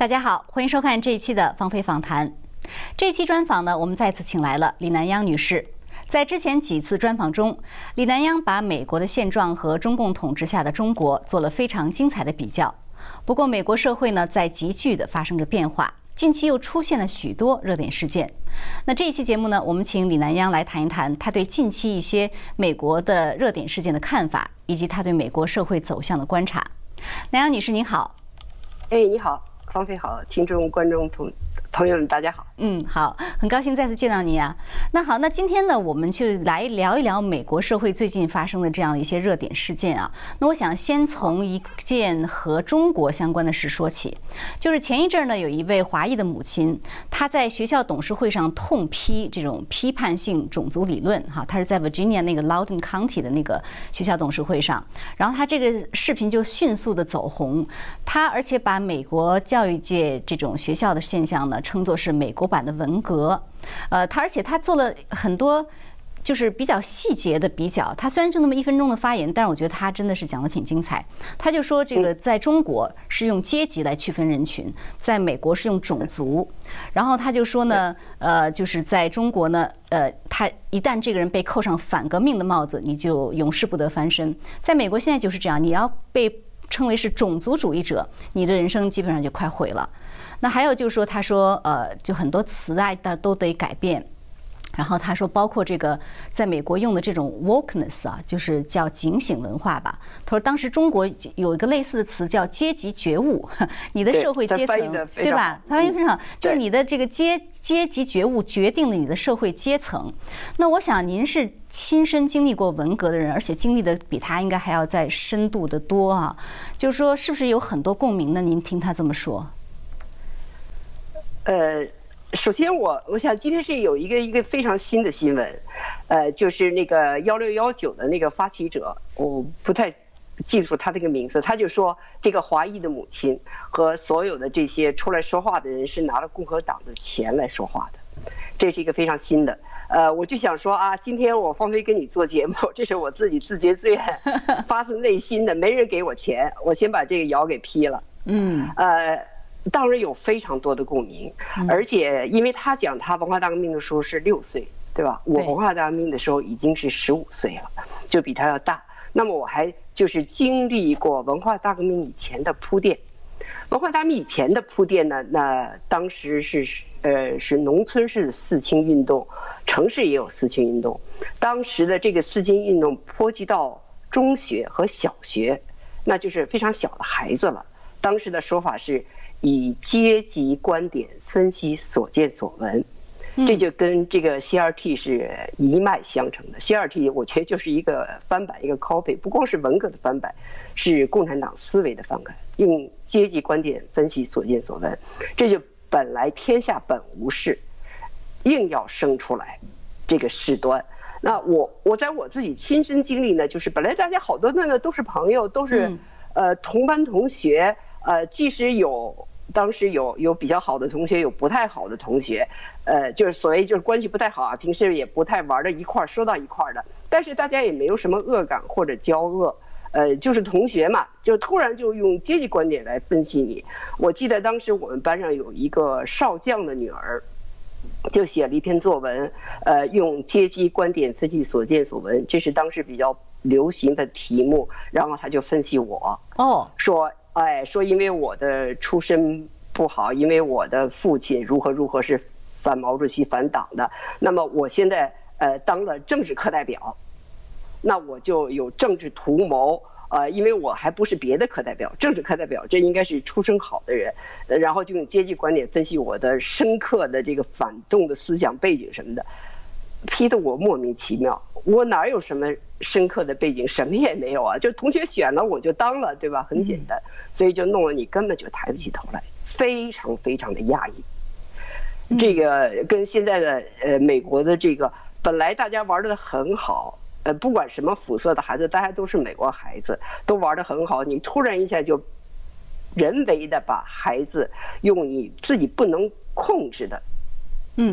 大家好，欢迎收看这一期的芳菲访谈。这期专访呢，我们再次请来了李南央女士。在之前几次专访中，李南央把美国的现状和中共统治下的中国做了非常精彩的比较。不过，美国社会呢在急剧的发生着变化，近期又出现了许多热点事件。那这一期节目呢，我们请李南央来谈一谈他对近期一些美国的热点事件的看法，以及他对美国社会走向的观察。南央女士您好。哎，你好。方菲好，听众观众同朋友们，大家好。嗯，好，很高兴再次见到你啊。那好，那今天呢，我们就来聊一聊美国社会最近发生的这样一些热点事件啊。那我想先从一件和中国相关的事说起，就是前一阵呢，有一位华裔的母亲，她在学校董事会上痛批这种批判性种族理论，哈，她是在 Virginia 那个 Loudon County 的那个学校董事会上，然后她这个视频就迅速的走红，她而且把美国教育界这种学校的现象呢，称作是美国。版的文革，呃，他而且他做了很多，就是比较细节的比较。他虽然就那么一分钟的发言，但是我觉得他真的是讲的挺精彩。他就说，这个在中国是用阶级来区分人群，在美国是用种族。然后他就说呢，呃，就是在中国呢，呃，他一旦这个人被扣上反革命的帽子，你就永世不得翻身。在美国现在就是这样，你要被称为是种族主义者，你的人生基本上就快毁了。那还有就是说，他说，呃，就很多词啊，的都得改变。然后他说，包括这个在美国用的这种 wokeness 啊，就是叫警醒文化吧。他说，当时中国有一个类似的词叫阶级觉悟，你的社会阶层，对吧？他翻译非常，就是你的这个阶阶级觉悟决定了你的社会阶层。那我想您是亲身经历过文革的人，而且经历的比他应该还要再深度的多啊。就是说，是不是有很多共鸣呢？您听他这么说。呃，首先我我想今天是有一个一个非常新的新闻，呃，就是那个幺六幺九的那个发起者，我不太记住他这个名字，他就说这个华裔的母亲和所有的这些出来说话的人是拿了共和党的钱来说话的，这是一个非常新的。呃，我就想说啊，今天我方飞跟你做节目，这是我自己自觉自愿、发自内心的，没人给我钱，我先把这个谣给批了。嗯，呃。当然有非常多的共鸣，而且因为他讲他文化大革命的时候是六岁，对吧？我文化大革命的时候已经是十五岁了，就比他要大。那么我还就是经历过文化大革命以前的铺垫，文化大革命以前的铺垫呢？那当时是呃是农村是四清运动，城市也有四清运动。当时的这个四清运动波及到中学和小学，那就是非常小的孩子了。当时的说法是。以阶级观点分析所见所闻，这就跟这个 CRT 是一脉相承的。CRT 我觉得就是一个翻版，一个 copy，不光是文革的翻版，是共产党思维的翻版，用阶级观点分析所见所闻，这就本来天下本无事，硬要生出来这个事端。那我我在我自己亲身经历呢，就是本来大家好多那个都是朋友，都是呃同班同学，呃即使有。当时有有比较好的同学，有不太好的同学，呃，就是所谓就是关系不太好啊，平时也不太玩到一块儿，说到一块儿的。但是大家也没有什么恶感或者交恶，呃，就是同学嘛，就突然就用阶级观点来分析你。我记得当时我们班上有一个少将的女儿，就写了一篇作文，呃，用阶级观点分析所见所闻，这是当时比较流行的题目。然后他就分析我，哦，说。哎，说因为我的出身不好，因为我的父亲如何如何是反毛主席、反党的，那么我现在呃当了政治课代表，那我就有政治图谋，呃，因为我还不是别的课代表，政治课代表，这应该是出身好的人，然后就用阶级观点分析我的深刻的这个反动的思想背景什么的。批的我莫名其妙，我哪有什么深刻的背景，什么也没有啊，就同学选了我就当了，对吧？很简单，所以就弄得你根本就抬不起头来，非常非常的压抑。这个跟现在的呃美国的这个本来大家玩的很好，呃不管什么肤色的孩子，大家都是美国孩子，都玩的很好，你突然一下就人为的把孩子用你自己不能控制的。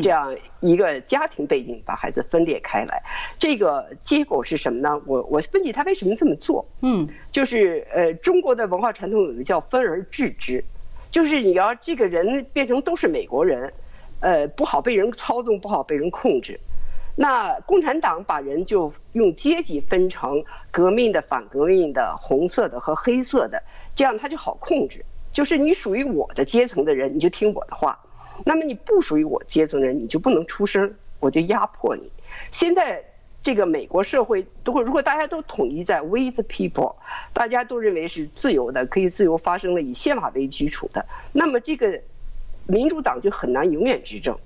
这样一个家庭背景把孩子分裂开来，这个结果是什么呢？我我分析他为什么这么做。嗯，就是呃，中国的文化传统有一个叫分而治之，就是你要这个人变成都是美国人，呃，不好被人操纵，不好被人控制。那共产党把人就用阶级分成革命的、反革命的、红色的和黑色的，这样他就好控制。就是你属于我的阶层的人，你就听我的话；那么你不属于我阶层的人，你就不能出声，我就压迫你。现在这个美国社会，如果如果大家都统一在 with people，大家都认为是自由的，可以自由发生的，以宪法为基础的，那么这个民主党就很难永远执政。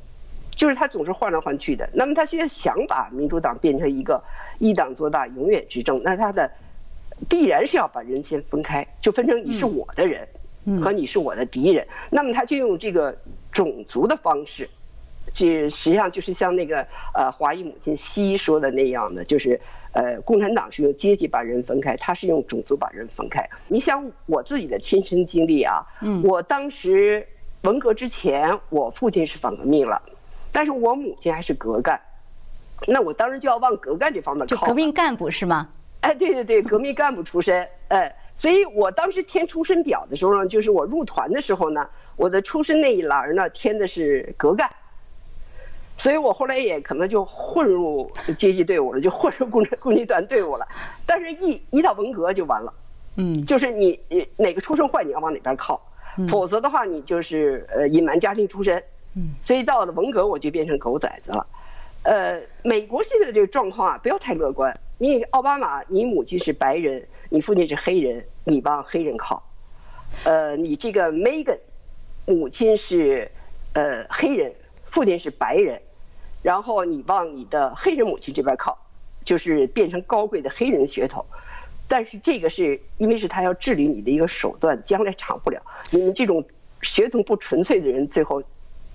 就是他总是换来换去的。那么他现在想把民主党变成一个一党做大、永远执政，那他的必然是要把人先分开，就分成你是我的人和你是我的敌人。那么他就用这个种族的方式，这实际上就是像那个呃华裔母亲西说的那样的，就是呃共产党是用阶级把人分开，他是用种族把人分开。你想我自己的亲身经历啊，嗯我当时文革之前，我父亲是反革命了。但是我母亲还是革干，那我当时就要往革干这方面靠。革命干部是吗？哎，对对对，革命干部出身，哎，所以我当时填出身表的时候呢，就是我入团的时候呢，我的出身那一栏呢填的是革干，所以我后来也可能就混入阶级队伍了，就混入共产共青团队伍了。但是，一一到文革就完了，嗯，就是你你哪个出身坏，你要往哪边靠，否则的话，你就是呃隐瞒家庭出身。嗯，所以到了文革，我就变成狗崽子了。呃，美国现在的这个状况啊，不要太乐观。你奥巴马，你母亲是白人，你父亲是黑人，你帮黑人靠。呃，你这个 Megan，母亲是呃黑人，父亲是白人，然后你往你的黑人母亲这边靠，就是变成高贵的黑人血统。但是这个是因为是他要治理你的一个手段，将来长不了。你们这种血统不纯粹的人，最后。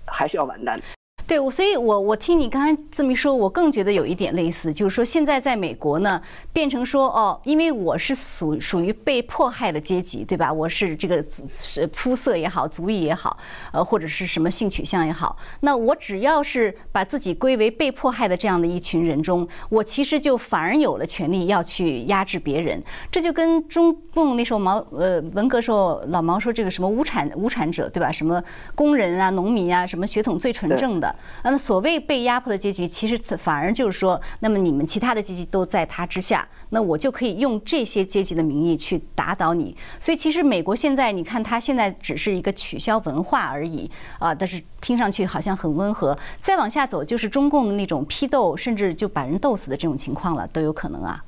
还是要完蛋的。对，我所以，我我听你刚才这么一说，我更觉得有一点类似，就是说现在在美国呢，变成说哦，因为我是属属于被迫害的阶级，对吧？我是这个是肤色也好，族裔也好，呃，或者是什么性取向也好，那我只要是把自己归为被迫害的这样的一群人中，我其实就反而有了权利要去压制别人。这就跟中共那时候毛呃文革时候老毛说这个什么无产无产者，对吧？什么工人啊、农民啊，什么血统最纯正的。那么，所谓被压迫的阶级，其实反而就是说，那么你们其他的阶级都在他之下，那我就可以用这些阶级的名义去打倒你。所以，其实美国现在，你看，它现在只是一个取消文化而已啊，但是听上去好像很温和。再往下走，就是中共的那种批斗，甚至就把人斗死的这种情况了，都有可能啊。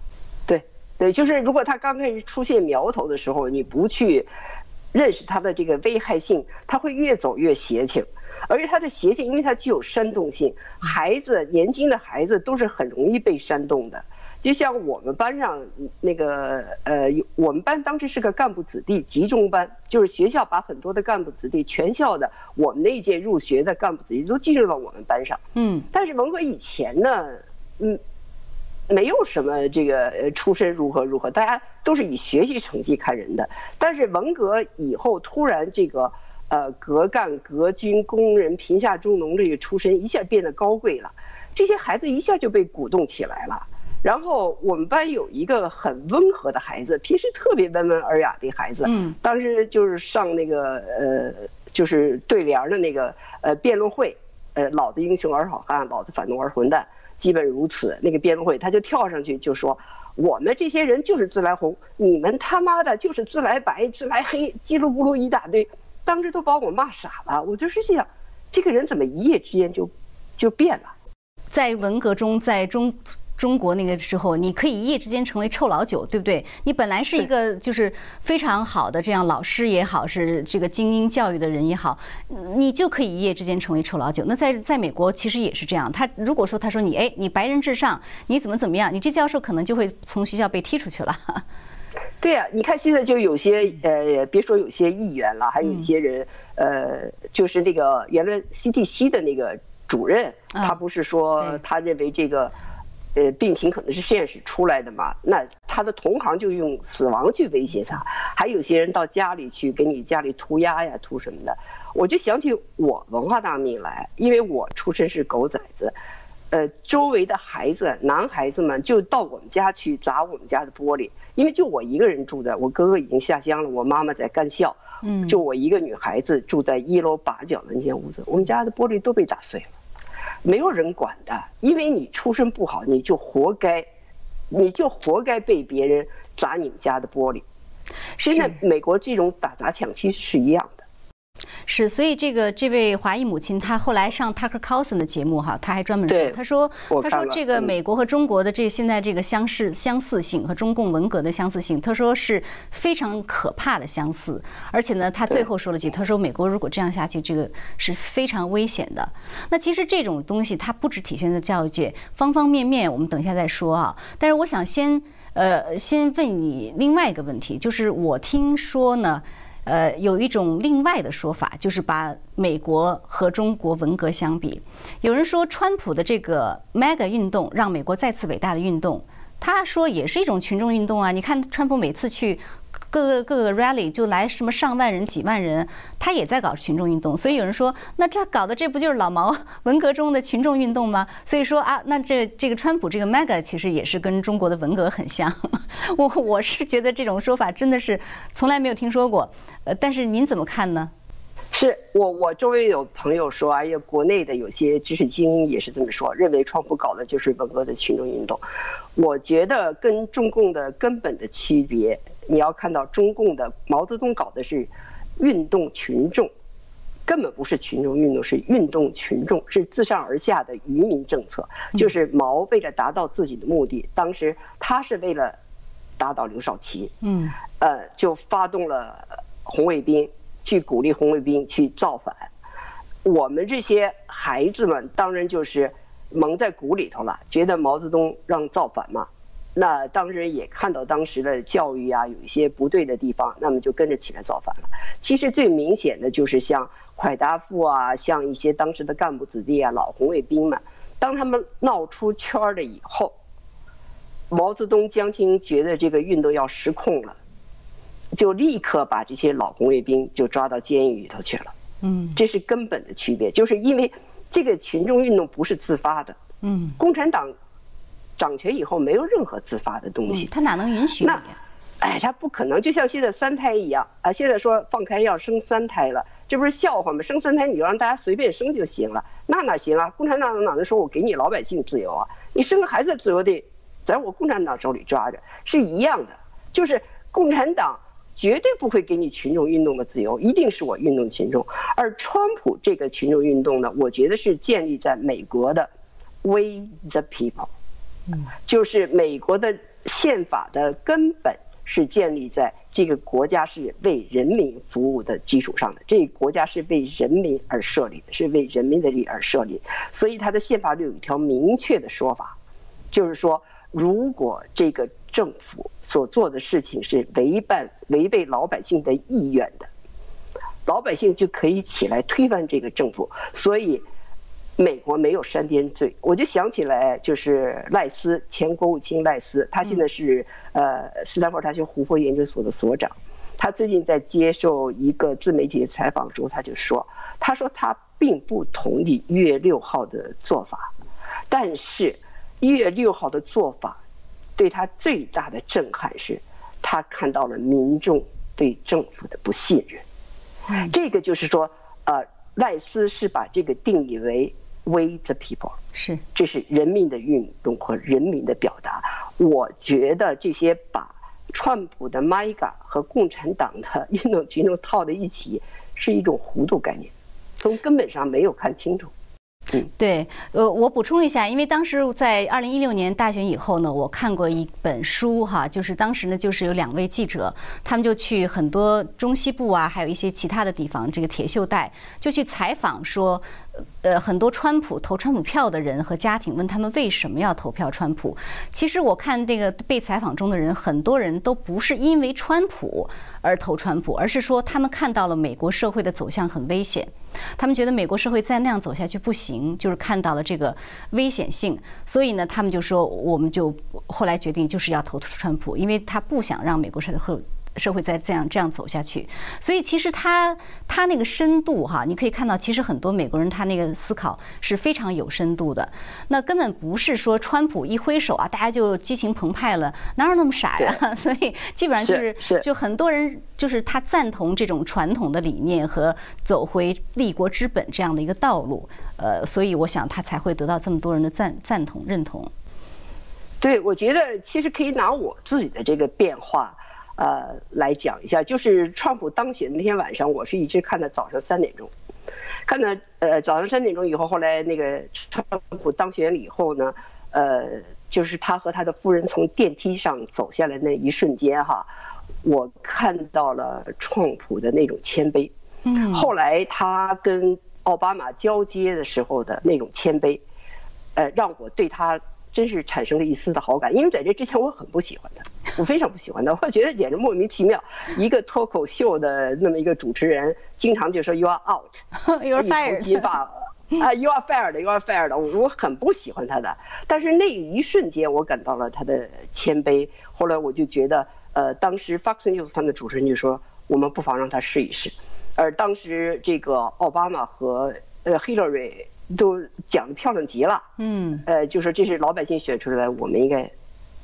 对，对，就是如果他刚开始出现苗头的时候，你不去认识他的这个危害性，他会越走越邪情。而且它的邪性，因为它具有煽动性，孩子年轻的孩子都是很容易被煽动的。就像我们班上那个呃，我们班当时是个干部子弟集中班，就是学校把很多的干部子弟，全校的我们那一届入学的干部子弟都进入到我们班上。嗯。但是文革以前呢，嗯，没有什么这个出身如何如何，大家都是以学习成绩看人的。但是文革以后，突然这个。呃，革干、革军、工人、贫下中农这个出身一下变得高贵了，这些孩子一下就被鼓动起来了。然后我们班有一个很温和的孩子，平时特别温文尔雅的孩子，嗯，当时就是上那个呃，就是对联的那个呃辩论会，呃，老子英雄儿好汉，老子反动儿混蛋，基本如此。那个辩论会，他就跳上去就说：“我们这些人就是自来红，你们他妈的就是自来白、自来黑，叽里咕噜一大堆。”当时都把我骂傻了，我就是想，这个人怎么一夜之间就就变了？在文革中，在中中国那个时候，你可以一夜之间成为臭老九，对不对？你本来是一个就是非常好的这样老师也好，是这个精英教育的人也好，你就可以一夜之间成为臭老九。那在在美国其实也是这样，他如果说他说你哎你白人至上，你怎么怎么样，你这教授可能就会从学校被踢出去了。对呀，你看现在就有些呃，别说有些议员了，还有一些人，呃，就是那个原来 CDC 的那个主任，他不是说他认为这个，呃，病情可能是实验室出来的嘛？那他的同行就用死亡去威胁他，还有些人到家里去给你家里涂鸦呀、涂什么的。我就想起我文化大革命来，因为我出身是狗崽子。呃，周围的孩子，男孩子们就到我们家去砸我们家的玻璃，因为就我一个人住的，我哥哥已经下乡了，我妈妈在干校，嗯，就我一个女孩子住在一楼八角的那间屋子，我们家的玻璃都被砸碎了，没有人管的，因为你出身不好，你就活该，你就活该被别人砸你们家的玻璃。现在美国这种打砸抢其实是一样的。是，所以这个这位华裔母亲，她后来上 Tucker Carlson 的节目哈，她还专门说，她说，她说这个美国和中国的这现在这个相似相似性和中共文革的相似性，她说是非常可怕的相似，而且呢，她最后说了句，她说美国如果这样下去，这个是非常危险的。那其实这种东西它不只体现在教育界方方面面，我们等一下再说啊。但是我想先呃先问你另外一个问题，就是我听说呢。呃，有一种另外的说法，就是把美国和中国文革相比。有人说，川普的这个 Mega 运动让美国再次伟大的运动，他说也是一种群众运动啊。你看，川普每次去。各个各个 rally 就来什么上万人、几万人，他也在搞群众运动，所以有人说，那这搞的这不就是老毛 文革中的群众运动吗？所以说啊，那这这个川普这个 mega 其实也是跟中国的文革很像。我我是觉得这种说法真的是从来没有听说过，呃，但是您怎么看呢？是我我周围有朋友说，哎呀国内的有些知识精英也是这么说，认为川普搞的就是文革的群众运动。我觉得跟中共的根本的区别。你要看到中共的毛泽东搞的是运动群众，根本不是群众运动，是运动群众，是自上而下的愚民政策。就是毛为了达到自己的目的，当时他是为了打倒刘少奇，嗯，呃，就发动了红卫兵去鼓励红卫兵去造反。我们这些孩子们当然就是蒙在鼓里头了，觉得毛泽东让造反嘛。那当时也看到当时的教育啊有一些不对的地方，那么就跟着起来造反了。其实最明显的就是像蒯大富啊，像一些当时的干部子弟啊、老红卫兵们，当他们闹出圈了以后，毛泽东、江青觉得这个运动要失控了，就立刻把这些老红卫兵就抓到监狱里头去了。嗯，这是根本的区别，就是因为这个群众运动不是自发的。嗯，共产党。掌权以后没有任何自发的东西，他哪能允许？那，哎，他不可能，就像现在三胎一样啊！现在说放开要生三胎了，这不是笑话吗？生三胎你就让大家随便生就行了，那哪行啊？共产党哪能说我给你老百姓自由啊？你生个孩子自由得在我共产党手里抓着，是一样的。就是共产党绝对不会给你群众运动的自由，一定是我运动群众。而川普这个群众运动呢，我觉得是建立在美国的 “We the people”。就是美国的宪法的根本是建立在这个国家是为人民服务的基础上的，这个国家是为人民而设立的，是为人民的利益而设立。所以它的宪法里有一条明确的说法，就是说，如果这个政府所做的事情是违背违背老百姓的意愿的，老百姓就可以起来推翻这个政府。所以。美国没有煽颠罪，我就想起来，就是赖斯前国务卿赖斯，他现在是呃斯坦福大学胡佛研究所的所长。他最近在接受一个自媒体的采访时候，他就说：“他说他并不同意一月六号的做法，但是一月六号的做法对他最大的震撼是，他看到了民众对政府的不信任。这个就是说，呃，赖斯是把这个定义为。” We the people 是，这是人民的运动和人民的表达。我觉得这些把川普的 MAGA 和共产党的运动群众套在一起，是一种糊涂概念，从根本上没有看清楚。对，呃，我补充一下，因为当时在二零一六年大选以后呢，我看过一本书哈，就是当时呢，就是有两位记者，他们就去很多中西部啊，还有一些其他的地方，这个铁锈带，就去采访说。呃，很多川普投川普票的人和家庭问他们为什么要投票川普。其实我看这个被采访中的人，很多人都不是因为川普而投川普，而是说他们看到了美国社会的走向很危险，他们觉得美国社会再那样走下去不行，就是看到了这个危险性，所以呢，他们就说我们就后来决定就是要投川普，因为他不想让美国社会。社会再这样这样走下去。所以其实他他那个深度哈，你可以看到，其实很多美国人他那个思考是非常有深度的。那根本不是说川普一挥手啊，大家就激情澎湃了，哪有那么傻呀？所以基本上就是就很多人就是他赞同这种传统的理念和走回立国之本这样的一个道路。呃，所以我想他才会得到这么多人的赞赞同认同。对，我觉得其实可以拿我自己的这个变化，呃，来讲一下。就是川普当选那天晚上，我是一直看到早上三点钟，看到呃早上三点钟以后，后来那个川普当选了以后呢，呃，就是他和他的夫人从电梯上走下来那一瞬间哈，我看到了川普的那种谦卑。嗯。后来他跟奥巴马交接的时候的那种谦卑，呃，让我对他真是产生了一丝的好感。因为在这之前我很不喜欢他，我非常不喜欢他，我觉得简直莫名其妙。一个脱口秀的那么一个主持人，经常就说 “You are out”，You are fired，啊，You are fired，You are fired，我我很不喜欢他的。但是那一瞬间，我感到了他的谦卑。后来我就觉得，呃，当时 Fox News 他们的主持人就说，我们不妨让他试一试。而当时这个奥巴马和呃 Hillary 都讲的漂亮极了，嗯，呃，就说这是老百姓选出来的，我们应该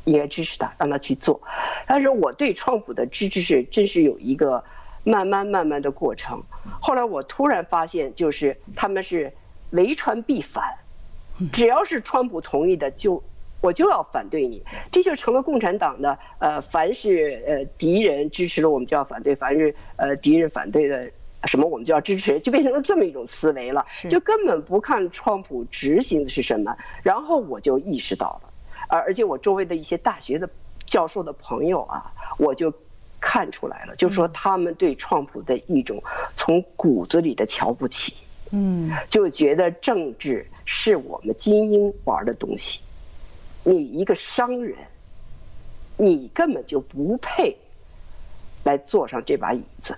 应该支持他，让他去做。但是我对川普的支持是真是有一个慢慢慢慢的过程。后来我突然发现，就是他们是唯川必反，只要是川普同意的，就我就要反对你，这就成了共产党的呃，凡是呃敌人支持了我们就要反对，凡是呃敌人反对的。什么我们就要支持，就变成了这么一种思维了，就根本不看川普执行的是什么。然后我就意识到了，而而且我周围的一些大学的教授的朋友啊，我就看出来了，就说他们对川普的一种从骨子里的瞧不起，嗯，就觉得政治是我们精英玩的东西，你一个商人，你根本就不配来坐上这把椅子。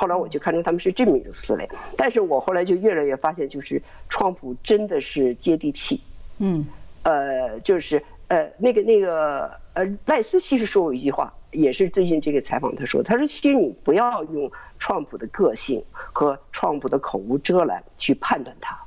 后来我就看出他们是这么一个思维，但是我后来就越来越发现，就是川普真的是接地气，嗯，呃，就是呃，那个那个呃，赖斯其实说过一句话，也是最近这个采访他说，他说其实你不要用川普的个性和川普的口无遮拦去判断他，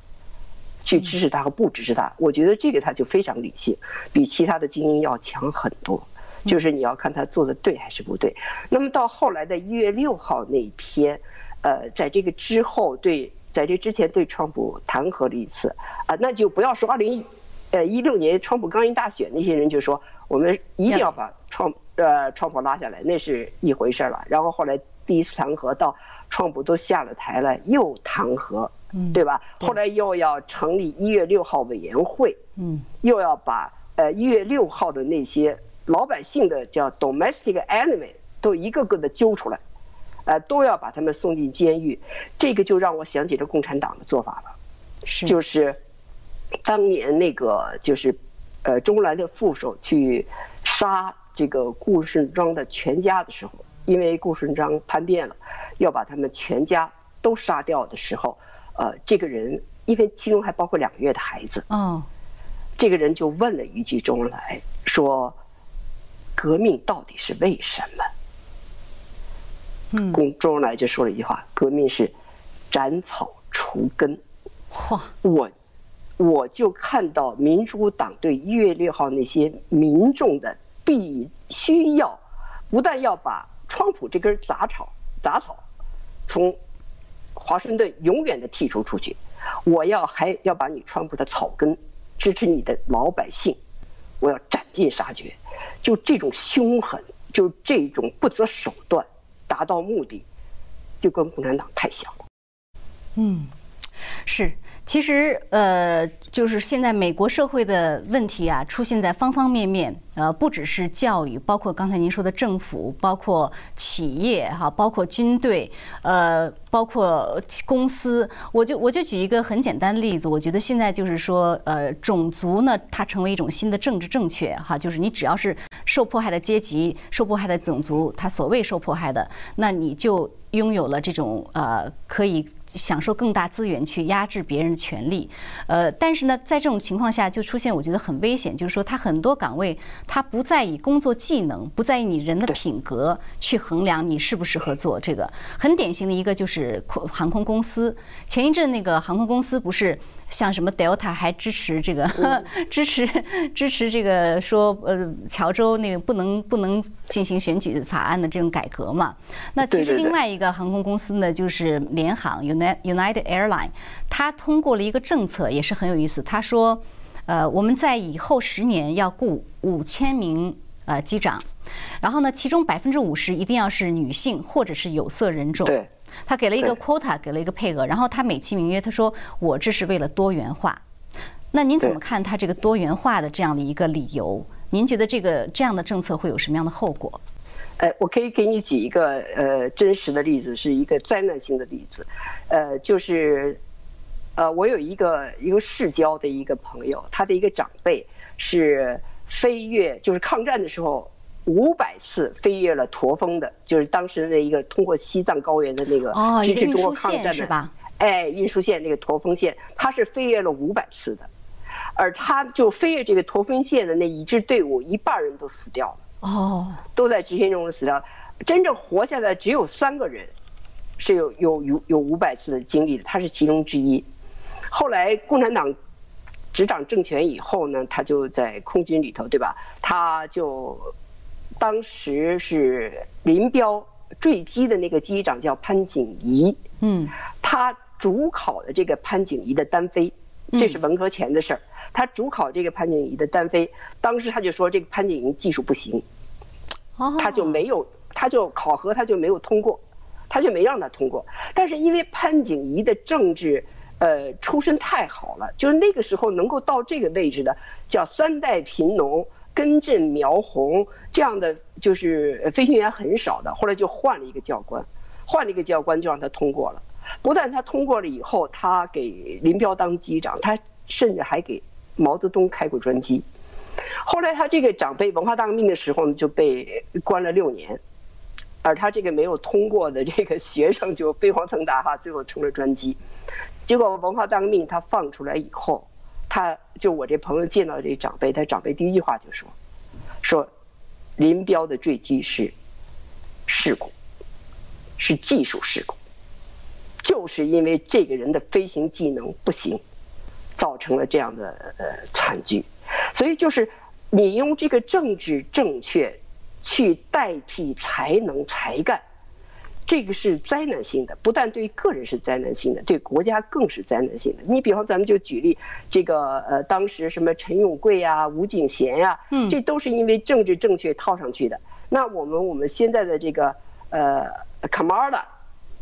去支持他和不支持他，我觉得这个他就非常理性，比其他的精英要强很多。就是你要看他做的对还是不对。那么到后来的一月六号那一天，呃，在这个之后对，在这之前对川普弹劾了一次，啊，那就不要说二零，呃一六年川普刚一大选那些人就说我们一定要把川呃川普拉下来，那是一回事了。然后后来第一次弹劾到川普都下了台了，又弹劾，对吧？后来又要成立一月六号委员会，嗯，又要把呃一月六号的那些。老百姓的叫 domestic enemy 都一个个的揪出来，呃，都要把他们送进监狱。这个就让我想起了共产党的做法了，是就是当年那个就是呃，周恩来的副手去杀这个顾顺章的全家的时候，因为顾顺章叛变了，要把他们全家都杀掉的时候，呃，这个人因为其中还包括两个月的孩子，嗯，这个人就问了一句周恩来说。革命到底是为什么？嗯，周恩来就说了一句话：“革命是斩草除根。”嚯！我我就看到民主党对一月六号那些民众的必须要，不但要把川普这根杂草杂草从华盛顿永远的剔除出去，我要还要把你川普的草根支持你的老百姓，我要斩尽杀绝。就这种凶狠，就这种不择手段达到目的，就跟共产党太像了。嗯，是。其实，呃，就是现在美国社会的问题啊，出现在方方面面。呃，不只是教育，包括刚才您说的政府，包括企业，哈，包括军队，呃，包括公司。我就我就举一个很简单的例子，我觉得现在就是说，呃，种族呢，它成为一种新的政治正确，哈，就是你只要是受迫害的阶级、受迫害的种族，他所谓受迫害的，那你就拥有了这种呃，可以享受更大资源去压制别人。的权利。呃，但是呢，在这种情况下就出现我觉得很危险，就是说他很多岗位他不再以工作技能，不在意你人的品格去衡量你适不适合做这个。很典型的一个就是航空公司，前一阵那个航空公司不是。像什么 Delta 还支持这个，支持支持这个说呃乔州那个不能不能进行选举法案的这种改革嘛？那其实另外一个航空公司呢，就是联航 United United Airline，它通过了一个政策，也是很有意思。他说，呃，我们在以后十年要雇五千名呃机长，然后呢，其中百分之五十一定要是女性或者是有色人种。对。他给了一个 quota，给了一个配额，然后他美其名曰他说我这是为了多元化。那您怎么看他这个多元化的这样的一个理由？您觉得这个这样的政策会有什么样的后果？呃，我可以给你举一个呃真实的例子，是一个灾难性的例子。呃，就是呃，我有一个一个市郊的一个朋友，他的一个长辈是飞越，就是抗战的时候。五百次飞越了驼峰的，就是当时的一个通过西藏高原的那个支持中国抗战的，哎，运输线那个驼峰线，它是飞越了五百次的，而他就飞越这个驼峰线的那一支队伍，一半人都死掉了，哦，都在执行中死掉，真正活下来只有三个人，是有有有有五百次的经历的，他是其中之一。后来共产党执掌政权以后呢，他就在空军里头，对吧？他就。当时是林彪坠机的那个机长叫潘景仪，嗯，他主考的这个潘景仪的单飞，这是文革前的事儿。他主考这个潘景仪的单飞，当时他就说这个潘景仪技术不行，他就没有，他就考核他就没有通过，他就没让他通过。但是因为潘景仪的政治，呃，出身太好了，就是那个时候能够到这个位置的，叫三代贫农。根正苗红这样的就是飞行员很少的，后来就换了一个教官，换了一个教官就让他通过了。不但他通过了以后，他给林彪当机长，他甚至还给毛泽东开过专机。后来他这个长辈文化大革命的时候呢，就被关了六年，而他这个没有通过的这个学生就飞黄腾达哈，最后成了专机。结果文化大革命他放出来以后。他就我这朋友见到这长辈，他长辈第一句话就说：“说林彪的坠机是事故，是技术事故，就是因为这个人的飞行技能不行，造成了这样的呃惨剧。所以就是你用这个政治正确去代替才能才干。”这个是灾难性的，不但对个人是灾难性的，对国家更是灾难性的。你比方咱们就举例，这个呃，当时什么陈永贵呀、吴景贤呀，嗯，这都是因为政治正确套上去的。那我们我们现在的这个呃卡马尔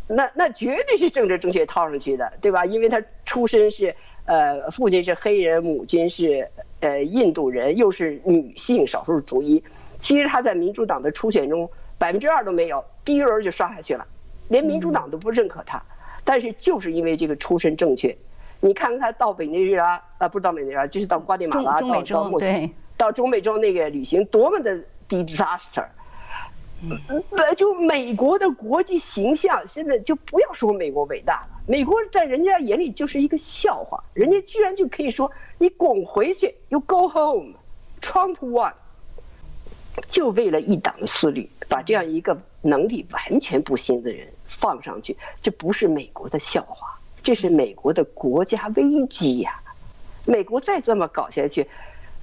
那那绝对是政治正确套上去的，对吧？因为他出身是呃，父亲是黑人，母亲是呃印度人，又是女性少数族裔。其实他在民主党的初选中。百分之二都没有，第一轮就刷下去了，连民主党都不认可他。但是就是因为这个出身正确，你看看他到委内瑞拉啊，不是到委内瑞拉，就是到瓜地马拉，到到墨西到中美洲那个旅行，多么的 disaster。呃，就美国的国际形象，现在就不要说美国伟大了，美国在人家眼里就是一个笑话，人家居然就可以说你滚回去，you go home，Trump won。就为了一党的私利，把这样一个能力完全不行的人放上去，这不是美国的笑话，这是美国的国家危机呀！美国再这么搞下去，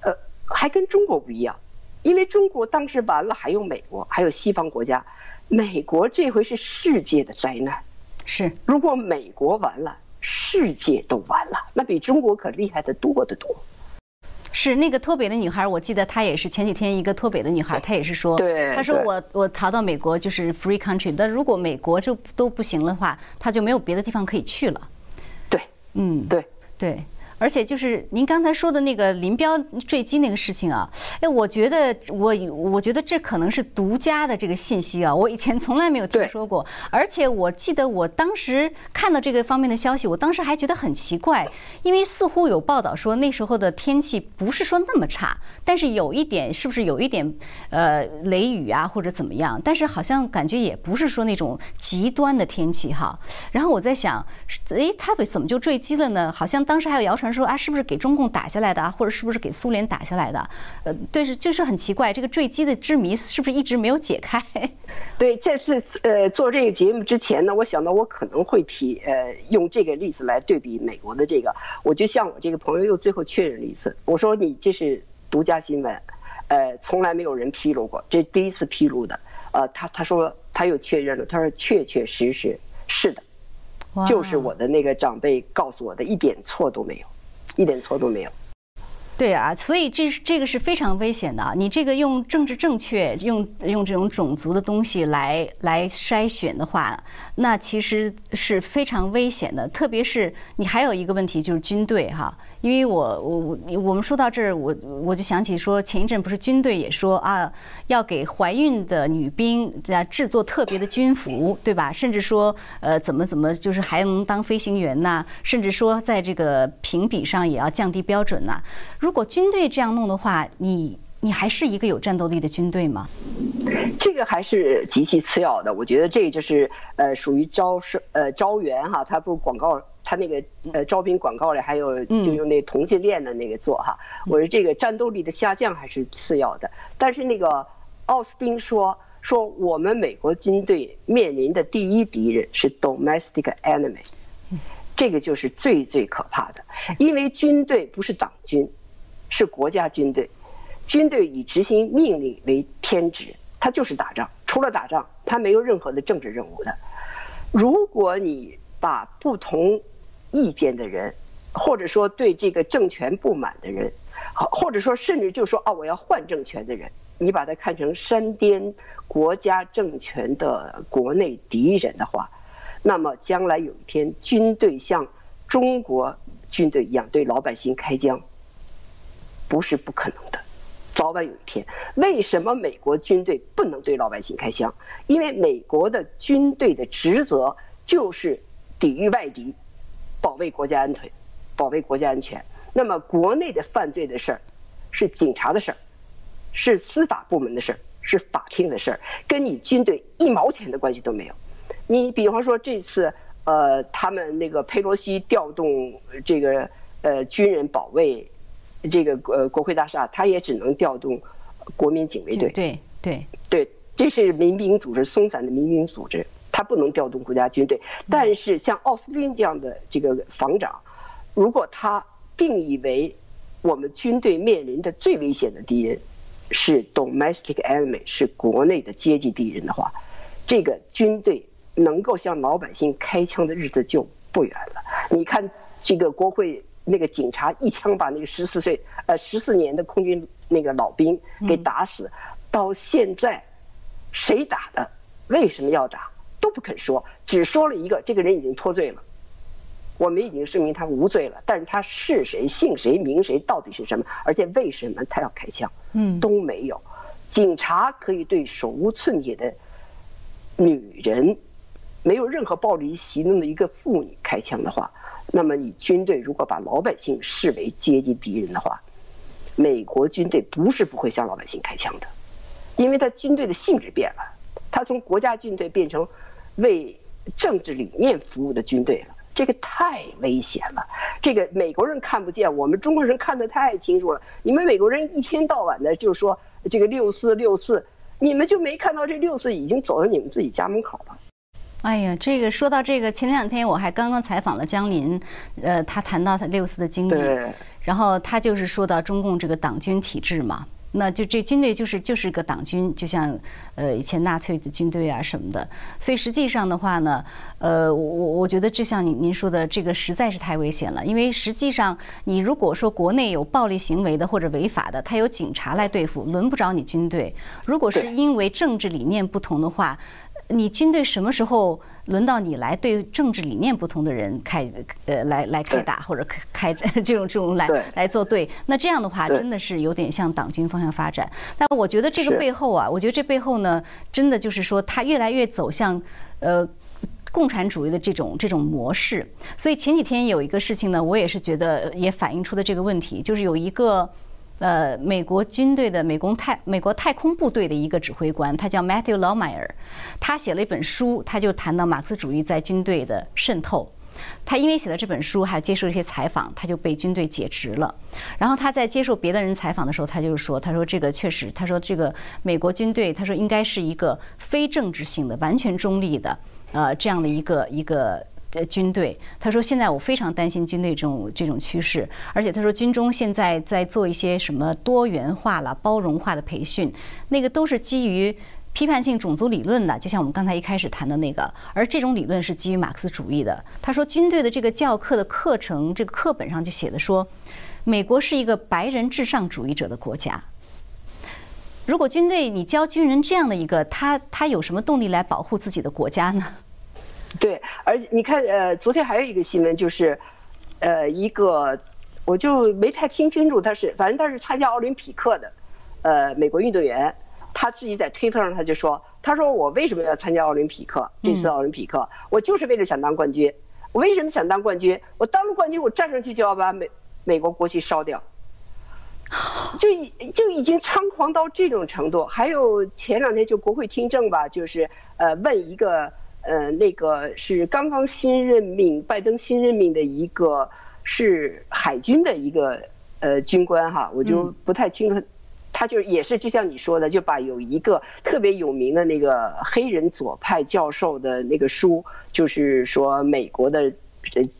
呃，还跟中国不一样，因为中国当时完了，还有美国，还有西方国家，美国这回是世界的灾难。是，如果美国完了，世界都完了，那比中国可厉害的多得多。是那个脱北的女孩，我记得她也是前几天一个脱北的女孩，她也是说，她说我我逃到美国就是 free country，但如果美国就都不行的话，她就没有别的地方可以去了。对，嗯，对。对，而且就是您刚才说的那个林彪坠机那个事情啊，哎，我觉得我我觉得这可能是独家的这个信息啊，我以前从来没有听说过。而且我记得我当时看到这个方面的消息，我当时还觉得很奇怪，因为似乎有报道说那时候的天气不是说那么差，但是有一点是不是有一点呃雷雨啊或者怎么样？但是好像感觉也不是说那种极端的天气哈。然后我在想，哎，他怎么就坠机了呢？好像当时还有谣传。说啊，是不是给中共打下来的啊，或者是不是给苏联打下来的？呃，对，是就是很奇怪，这个坠机的之谜是不是一直没有解开？对，这次呃做这个节目之前呢，我想到我可能会提呃用这个例子来对比美国的这个，我就向我这个朋友又最后确认了一次，我说你这是独家新闻，呃，从来没有人披露过，这第一次披露的。呃，他他说他又确认了，他说确确实实是的，就是我的那个长辈告诉我的，一点错都没有。一点错都没有。对啊，所以这是这个是非常危险的。你这个用政治正确，用用这种种族的东西来来筛选的话，那其实是非常危险的。特别是你还有一个问题就是军队哈。因为我我我我们说到这儿，我我就想起说，前一阵不是军队也说啊，要给怀孕的女兵啊制作特别的军服，对吧？甚至说呃怎么怎么就是还能当飞行员呐，甚至说在这个评比上也要降低标准呐。如果军队这样弄的话，你你还是一个有战斗力的军队吗？这个还是极其次要的。我觉得这个就是呃属于招生呃招员哈，他不广告。他那个呃招聘广告里还有就用那同性恋的那个做哈，我说这个战斗力的下降还是次要的。但是那个奥斯汀说说我们美国军队面临的第一敌人是 domestic enemy，这个就是最最可怕的，因为军队不是党军，是国家军队，军队以执行命令为天职，他就是打仗，除了打仗他没有任何的政治任务的。如果你把不同意见的人，或者说对这个政权不满的人，好，或者说甚至就说啊，我要换政权的人，你把它看成山巅国家政权的国内敌人的话，那么将来有一天军队像中国军队一样对老百姓开枪，不是不可能的，早晚有一天。为什么美国军队不能对老百姓开枪？因为美国的军队的职责就是抵御外敌。保卫国家安全，保卫国家安全。那么国内的犯罪的事儿，是警察的事儿，是司法部门的事儿，是法庭的事儿，跟你军队一毛钱的关系都没有。你比方说这次，呃，他们那个佩洛西调动这个呃军人保卫这个呃国会大厦，他也只能调动国民警卫队。对对对，这是民兵组织，松散的民兵组织。他不能调动国家军队，但是像奥斯汀这样的这个防长，如果他定义为我们军队面临的最危险的敌人是 domestic enemy，是国内的阶级敌人的话，这个军队能够向老百姓开枪的日子就不远了。你看，这个国会那个警察一枪把那个十四岁呃十四年的空军那个老兵给打死，到现在谁打的？为什么要打？都不肯说，只说了一个，这个人已经脱罪了，我们已经证明他无罪了。但是他是谁、姓谁、名谁，到底是什么？而且为什么他要开枪？嗯，都没有。警察可以对手无寸铁的女人，没有任何暴力行动的一个妇女开枪的话，那么你军队如果把老百姓视为阶级敌人的话，美国军队不是不会向老百姓开枪的，因为他军队的性质变了，他从国家军队变成。为政治理念服务的军队了，这个太危险了。这个美国人看不见，我们中国人看得太清楚了。你们美国人一天到晚的就说这个六四六四，你们就没看到这六四已经走到你们自己家门口了。哎呀，这个说到这个，前两天我还刚刚采访了江林，呃，他谈到他六四的经历，然后他就是说到中共这个党军体制嘛。那就这军队就是就是个党军，就像呃以前纳粹的军队啊什么的。所以实际上的话呢，呃，我我觉得就像您您说的，这个实在是太危险了。因为实际上，你如果说国内有暴力行为的或者违法的，他有警察来对付，轮不着你军队。如果是因为政治理念不同的话，你军队什么时候轮到你来对政治理念不同的人开呃来来开打或者开开 这种这种来来作对？那这样的话真的是有点向党军方向发展。但我觉得这个背后啊，我觉得这背后呢，真的就是说他越来越走向呃共产主义的这种这种模式。所以前几天有一个事情呢，我也是觉得也反映出的这个问题，就是有一个。呃，美国军队的美工太美国太空部队的一个指挥官，他叫 Matthew l o m e y e r 他写了一本书，他就谈到马克思主义在军队的渗透。他因为写了这本书，还接受一些采访，他就被军队解职了。然后他在接受别的人采访的时候，他就说，他说这个确实，他说这个美国军队，他说应该是一个非政治性的、完全中立的，呃，这样的一个一个。的军队，他说现在我非常担心军队这种这种趋势，而且他说军中现在在做一些什么多元化了、包容化的培训，那个都是基于批判性种族理论的，就像我们刚才一开始谈的那个，而这种理论是基于马克思主义的。他说军队的这个教课的课程，这个课本上就写的说，美国是一个白人至上主义者的国家。如果军队你教军人这样的一个，他他有什么动力来保护自己的国家呢？对，而你看，呃，昨天还有一个新闻，就是，呃，一个我就没太听清楚他是，反正他是参加奥林匹克的，呃，美国运动员，他自己在推特上他就说，他说我为什么要参加奥林匹克？这次奥林匹克，我就是为了想当冠军。我为什么想当冠军？我当了冠军，我站上去就要把美美国国旗烧掉，就已就已经猖狂到这种程度。还有前两天就国会听证吧，就是呃问一个。呃，那个是刚刚新任命，拜登新任命的一个是海军的一个呃军官哈，我就不太清楚，他就也是就像你说的，就把有一个特别有名的那个黑人左派教授的那个书，就是说美国的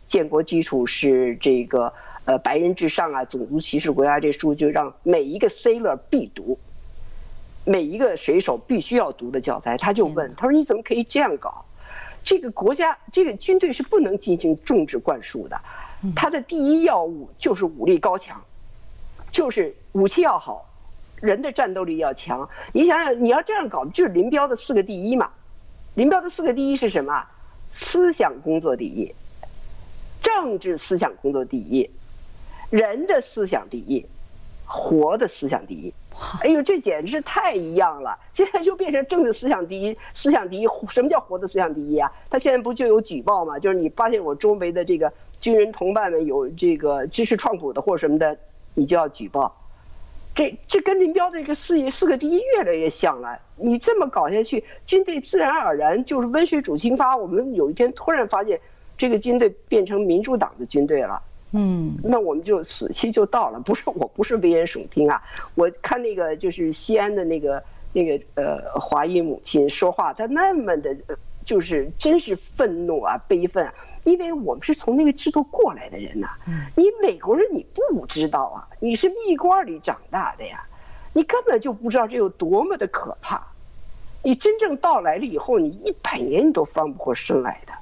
建国基础是这个呃白人至上啊，种族歧视国家这书，就让每一个 sailor 必读，每一个水手必须要读的教材。他就问，他说你怎么可以这样搞？这个国家，这个军队是不能进行政治灌输的，它的第一要务就是武力高强，就是武器要好，人的战斗力要强。你想想，你要这样搞，就是林彪的四个第一嘛。林彪的四个第一是什么？思想工作第一，政治思想工作第一，人的思想第一，活的思想第一。哎呦，这简直是太一样了！现在就变成政治思想第一，思想第一。什么叫活的思想第一啊？他现在不就有举报吗？就是你发现我周围的这个军人同伴们有这个支持创普的或什么的，你就要举报。这这跟林彪这个四四个第一越来越像了。你这么搞下去，军队自然而然就是温水煮青蛙。我们有一天突然发现，这个军队变成民主党的军队了。嗯，那我们就死期就到了。不是，我不是危言耸听啊。我看那个就是西安的那个那个呃华裔母亲说话，她那么的，就是真是愤怒啊，悲愤。啊因为我们是从那个制度过来的人呐。你美国人你不知道啊，你是蜜罐里长大的呀，你根本就不知道这有多么的可怕。你真正到来了以后，你一百年你都翻不过身来的。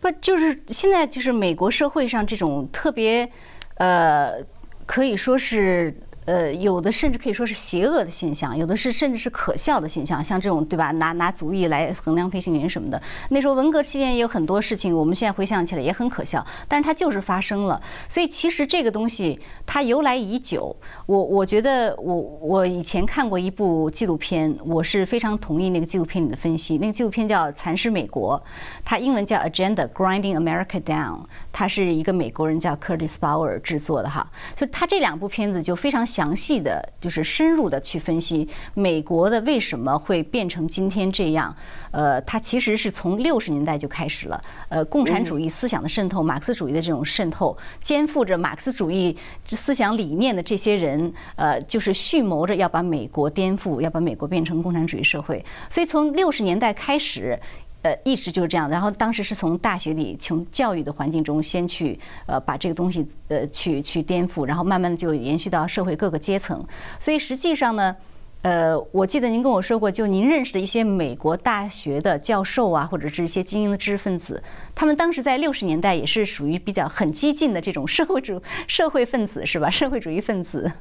不，就是现在，就是美国社会上这种特别，呃，可以说是。呃，有的甚至可以说是邪恶的现象，有的是甚至是可笑的现象，像这种对吧？拿拿族裔来衡量飞行员什么的。那时候文革期间也有很多事情，我们现在回想起来也很可笑，但是它就是发生了。所以其实这个东西它由来已久。我我觉得我我以前看过一部纪录片，我是非常同意那个纪录片里的分析。那个纪录片叫《蚕食美国》，它英文叫 Agenda Grinding America Down，它是一个美国人叫 Curtis Bauer 制作的哈。就他这两部片子就非常。详细的就是深入的去分析美国的为什么会变成今天这样，呃，它其实是从六十年代就开始了，呃，共产主义思想的渗透，马克思主义的这种渗透，肩负着马克思主义思想理念的这些人，呃，就是蓄谋着要把美国颠覆，要把美国变成共产主义社会，所以从六十年代开始。呃，一直就是这样。然后当时是从大学里，从教育的环境中先去呃把这个东西呃去去颠覆，然后慢慢的就延续到社会各个阶层。所以实际上呢，呃，我记得您跟我说过，就您认识的一些美国大学的教授啊，或者是一些精英的知识分子，他们当时在六十年代也是属于比较很激进的这种社会主社会分子是吧？社会主义分子。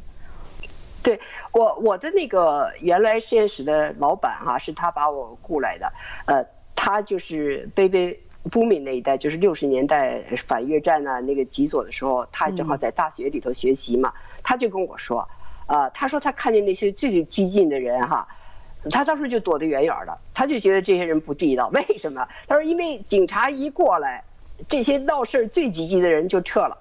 对我我的那个原来实验室的老板哈，是他把我雇来的，呃，他就是贝贝布敏那一代，就是六十年代反越战啊那个极左的时候，他正好在大学里头学习嘛，他就跟我说，啊，他说他看见那些最激进的人哈，他当时就躲得远远的，他就觉得这些人不地道，为什么？他说因为警察一过来，这些闹事最积极的人就撤了。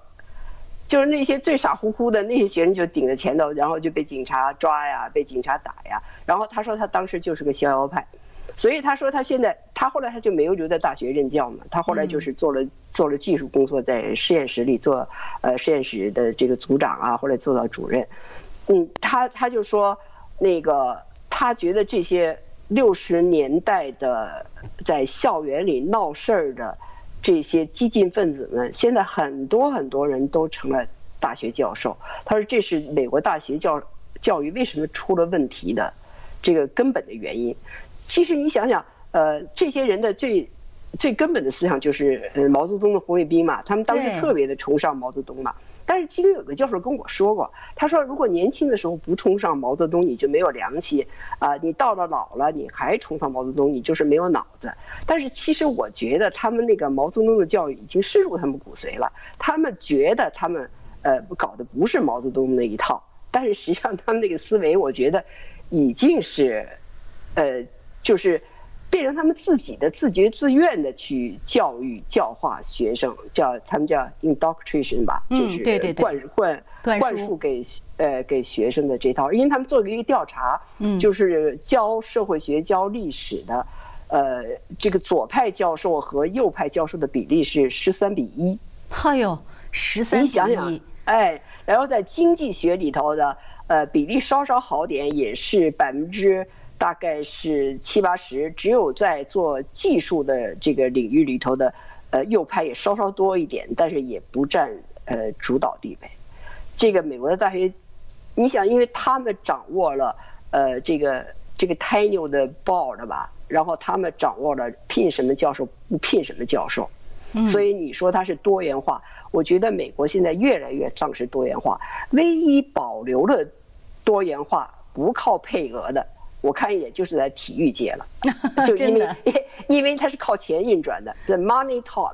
就是那些最傻乎乎的那些学生就顶在前头，然后就被警察抓呀，被警察打呀。然后他说他当时就是个逍遥派，所以他说他现在他后来他就没有留在大学任教嘛，他后来就是做了做了技术工作，在实验室里做呃实验室的这个组长啊，后来做到主任。嗯，他他就说那个他觉得这些六十年代的在校园里闹事儿的。这些激进分子们，现在很多很多人都成了大学教授。他说，这是美国大学教教育为什么出了问题的这个根本的原因。其实你想想，呃，这些人的最最根本的思想就是呃毛泽东的红卫兵嘛，他们当时特别的崇尚毛泽东嘛。但是其中有个教授跟我说过，他说如果年轻的时候不崇尚毛泽东，你就没有良心啊！你到了老了，你还崇尚毛泽东，你就是没有脑子。但是其实我觉得他们那个毛泽东的教育已经深入他们骨髓了，他们觉得他们呃搞的不是毛泽东那一套，但是实际上他们那个思维，我觉得已经是呃就是。变成他们自己的自觉自愿的去教育教化学生，叫他们叫 indoctrination 吧，就是灌灌灌输给呃给学生的这套。因为他们做了一个调查，就是教社会学、教历史的，呃，这个左派教授和右派教授的比例是十三比一。哎呦，十三比一！你想想，哎，然后在经济学里头的，呃，比例稍稍好点，也是百分之。大概是七八十，只有在做技术的这个领域里头的，呃，右派也稍稍多一点，但是也不占呃主导地位。这个美国的大学，你想，因为他们掌握了呃这个这个 tenure 的 board 吧，然后他们掌握了聘什么教授不聘什么教授，所以你说它是多元化，我觉得美国现在越来越丧失多元化，唯一保留了多元化不靠配额的。我看也就是在体育界了，就因为 因为它是靠钱运转的，the money talk，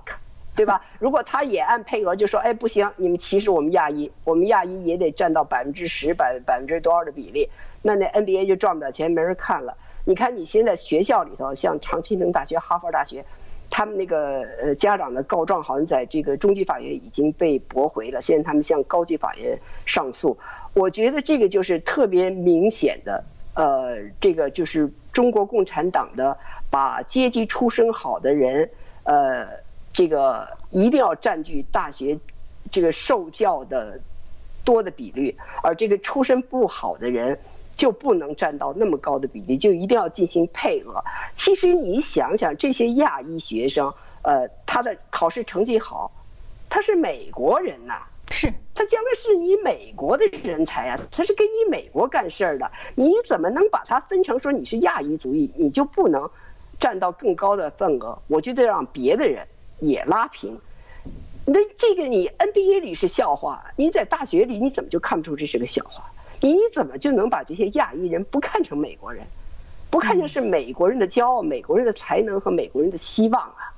对吧？如果他也按配额就说，哎不行，你们歧视我们亚裔，我们亚裔也得占到百分之十百百分之多少的比例，那那 NBA 就赚不了钱，没人看了。你看你现在学校里头，像常青藤大学、哈佛大学，他们那个呃家长的告状好像在这个中级法院已经被驳回了，现在他们向高级法院上诉。我觉得这个就是特别明显的。呃，这个就是中国共产党的把阶级出身好的人，呃，这个一定要占据大学这个受教的多的比率，而这个出身不好的人就不能占到那么高的比例，就一定要进行配额。其实你想想，这些亚裔学生，呃，他的考试成绩好，他是美国人呐。是他将来是你美国的人才啊，他是给你美国干事儿的，你怎么能把他分成说你是亚裔族裔，你就不能占到更高的份额？我就得让别的人也拉平。那这个你 NBA 里是笑话，你在大学里你怎么就看不出这是个笑话？你怎么就能把这些亚裔人不看成美国人，不看成是美国人的骄傲、美国人的才能和美国人的希望啊？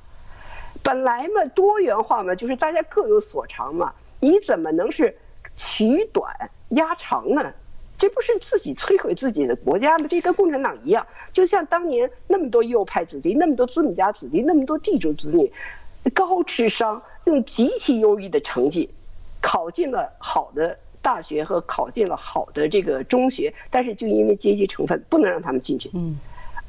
本来嘛，多元化嘛，就是大家各有所长嘛。你怎么能是取短压长呢？这不是自己摧毁自己的国家吗？这跟共产党一样，就像当年那么多右派子弟、那么多资本家子弟、那么多地主子女，高智商用极其优异的成绩考进了好的大学和考进了好的这个中学，但是就因为阶级成分不能让他们进去。嗯。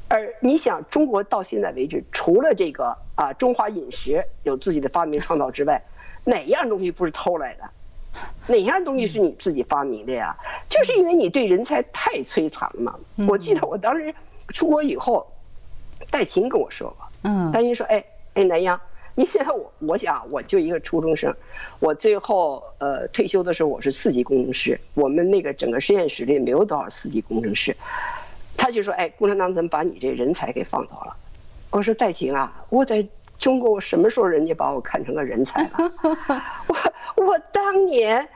而你想，中国到现在为止，除了这个啊中华饮食有自己的发明创造之外，哪样东西不是偷来的？哪样东西是你自己发明的呀？就是因为你对人才太摧残了嘛。我记得我当时出国以后，戴琴跟我说过，嗯，戴琴说，哎哎，南阳，你现在我我想 我就一个初中生，我最后呃退休的时候我是四级工程师，我们那个整个实验室里没有多少四级工程师，他就说，哎，共产党怎么把你这人才给放走了？我说戴琴啊，我在。中国，我什么时候人家把我看成个人才了？我我当年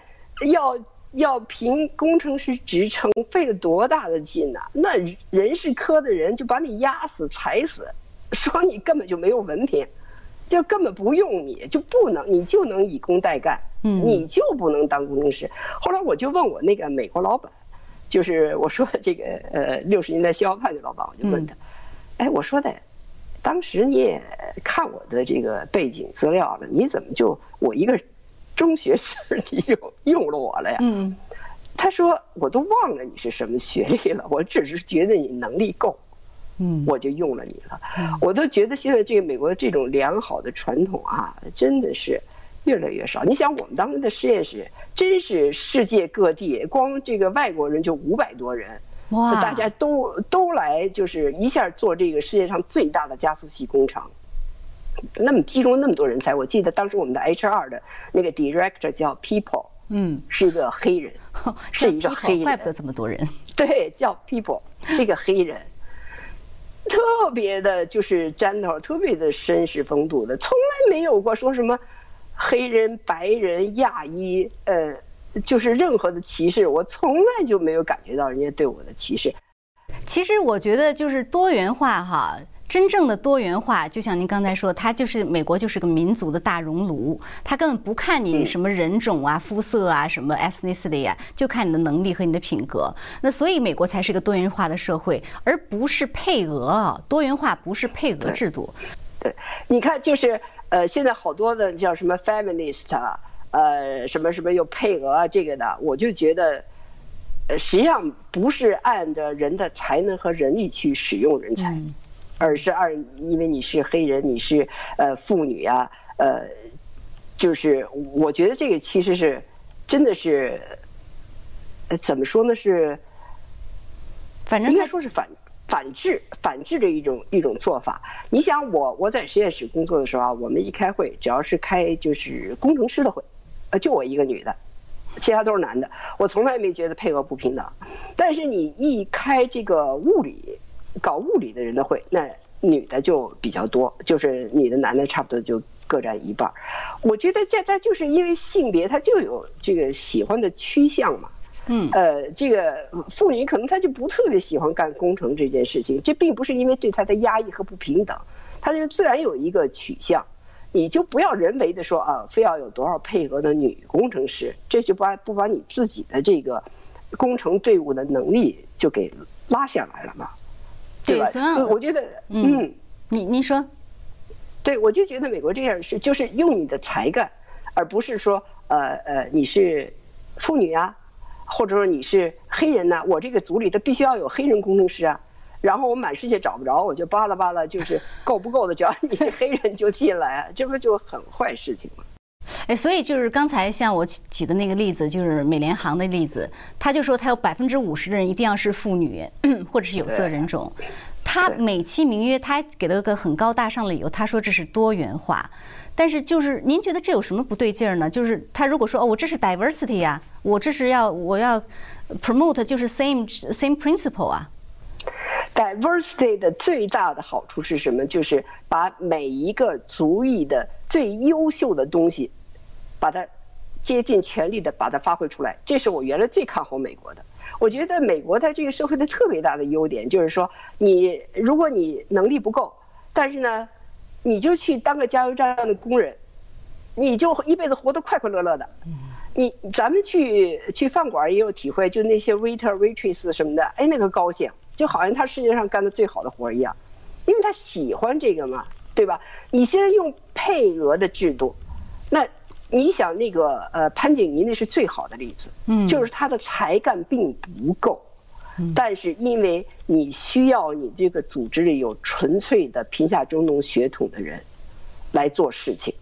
要要评工程师职称，费了多大的劲呐！那人事科的人就把你压死、踩死，说你根本就没有文凭，就根本不用你，就不能，你就能以工代干，你就不能当工程师。后来我就问我那个美国老板，就是我说的这个呃六十年代西澳派的老板，我就问他，哎，我说的，当时你也看我的这个背景资料了，你怎么就我一个？中学生你就用了我了呀？嗯，他说我都忘了你是什么学历了，我只是觉得你能力够，嗯，我就用了你了。我都觉得现在这个美国这种良好的传统啊，真的是越来越少。你想我们当时的实验室，真是世界各地，光这个外国人就五百多人，哇，大家都都来，就是一下做这个世界上最大的加速器工厂。那么集中那么多人才，我记得当时我们的 HR 的那个 Director 叫 People，嗯，是一个黑人，是一个黑人，怪不得这么多人。对，叫 People，是一个黑人，特别的就是 gentle，，特别的绅士风度的，从来没有过说什么黑人、白人、亚裔，呃，就是任何的歧视，我从来就没有感觉到人家对我的歧视。其实我觉得就是多元化哈。真正的多元化，就像您刚才说，它就是美国就是个民族的大熔炉，它根本不看你什么人种啊、肤色啊、什么 ethnicity 啊，就看你的能力和你的品格。那所以美国才是一个多元化的社会，而不是配额啊。多元化不是配额制度。对，你看，就是呃，现在好多的叫什么 feminist，呃，什么什么有配额啊这个的，我就觉得，呃，实际上不是按着人的才能和人力去使用人才。而是二，因为你是黑人，你是呃妇女啊，呃，就是我觉得这个其实是真的是，呃怎么说呢？是，反正应该说是反反制反制的一种一种做法。你想，我我在实验室工作的时候啊，我们一开会，只要是开就是工程师的会，呃，就我一个女的，其他都是男的，我从来没觉得配额不平等。但是你一开这个物理。搞物理的人的会，那女的就比较多，就是女的男的差不多就各占一半。我觉得这他就是因为性别，他就有这个喜欢的趋向嘛。嗯，呃，这个妇女可能她就不特别喜欢干工程这件事情，这并不是因为对她的压抑和不平等，她就自然有一个取向。你就不要人为的说啊，非要有多少配合的女工程师，这就把不把你自己的这个工程队伍的能力就给拉下来了嘛。对，所以我觉得，嗯，你你说，对，我就觉得美国这样是，就是用你的才干，而不是说，呃呃，你是妇女啊，或者说你是黑人呐，我这个组里头必须要有黑人工程师啊，然后我满世界找不着，我就扒拉扒拉，就是够不够的，只要你是黑人就进来，这不就很坏事情吗？哎，所以就是刚才像我举的那个例子，就是美联航的例子，他就说他有百分之五十的人一定要是妇女，或者是有色人种。他美其名曰，他给了个很高大上的理由，他说这是多元化。但是就是您觉得这有什么不对劲儿呢？就是他如果说哦，我这是 diversity 呀，我这是要我要 promote 就是 same same principle 啊。Diversity 的最大的好处是什么？就是把每一个族裔的最优秀的东西。把它竭尽全力的把它发挥出来，这是我原来最看好美国的。我觉得美国它这个社会的特别大的优点就是说，你如果你能力不够，但是呢，你就去当个加油站的工人，你就一辈子活得快快乐乐的。你咱们去去饭馆也有体会，就那些 waiter waitress 什么的，哎，那个高兴，就好像他世界上干的最好的活一样，因为他喜欢这个嘛，对吧？你现在用配额的制度，那。你想那个呃潘景妮那是最好的例子，嗯，就是他的才干并不够，但是因为你需要你这个组织里有纯粹的贫下中农血统的人来做事情，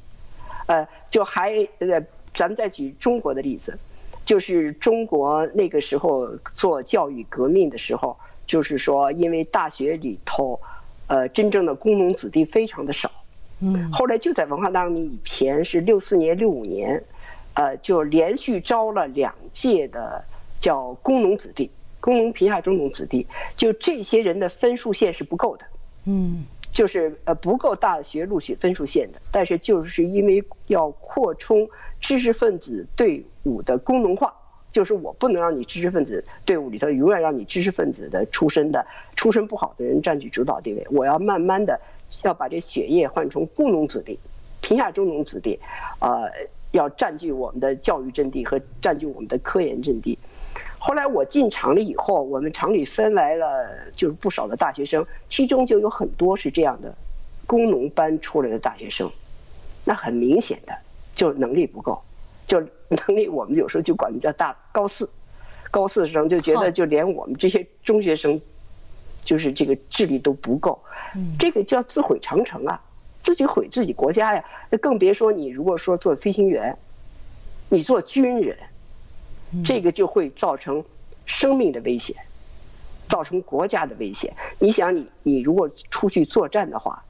呃，就还呃咱们再举中国的例子，就是中国那个时候做教育革命的时候，就是说因为大学里头，呃真正的工农子弟非常的少。嗯，后来就在文化大革命以前是六四年、六五年，呃，就连续招了两届的叫工农子弟、工农贫下中农子弟，就这些人的分数线是不够的，嗯，就是呃不够大学录取分数线的，但是就是因为要扩充知识分子队伍的工农化。就是我不能让你知识分子队伍里头永远让你知识分子的出身的出身不好的人占据主导地位，我要慢慢的要把这血液换成工农子弟，贫下中农子弟，呃，要占据我们的教育阵地和占据我们的科研阵地。后来我进厂里以后，我们厂里分来了就是不少的大学生，其中就有很多是这样的工农班出来的大学生，那很明显的就能力不够，就 能力我们有时候就管他叫大高四，高四生就觉得就连我们这些中学生，就是这个智力都不够，这个叫自毁长城啊，自己毁自己国家呀，那更别说你如果说做飞行员，你做军人。这个就会造成生命的危险，造成国家的危险。你想，你你如果出去作战的话，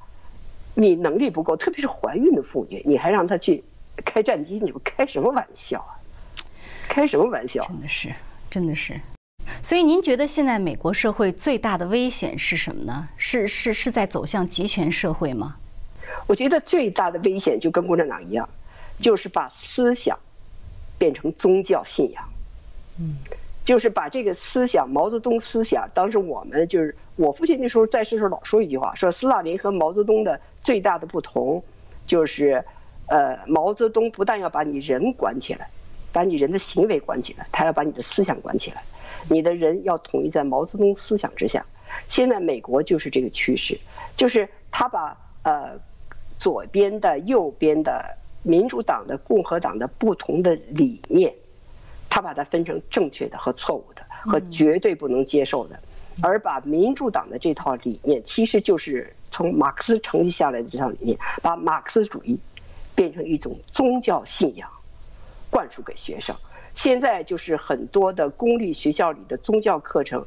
你能力不够，特别是怀孕的妇女，你还让她去 开战机，你们开什么玩笑啊？开什么玩笑？真的是，真的是。所以，您觉得现在美国社会最大的危险是什么呢？是是是在走向集权社会吗？我觉得最大的危险就跟共产党一样，就是把思想。变成宗教信仰，嗯，就是把这个思想，毛泽东思想，当时我们就是我父亲那时候在世的时候老说一句话，说斯大林和毛泽东的最大的不同，就是，呃，毛泽东不但要把你人管起来，把你人的行为管起来，他要把你的思想管起来，你的人要统一在毛泽东思想之下。现在美国就是这个趋势，就是他把呃左边的、右边的。民主党的、共和党的不同的理念，他把它分成正确的和错误的，和绝对不能接受的，而把民主党的这套理念，其实就是从马克思承继下来的这套理念，把马克思主义变成一种宗教信仰，灌输给学生。现在就是很多的公立学校里的宗教课程，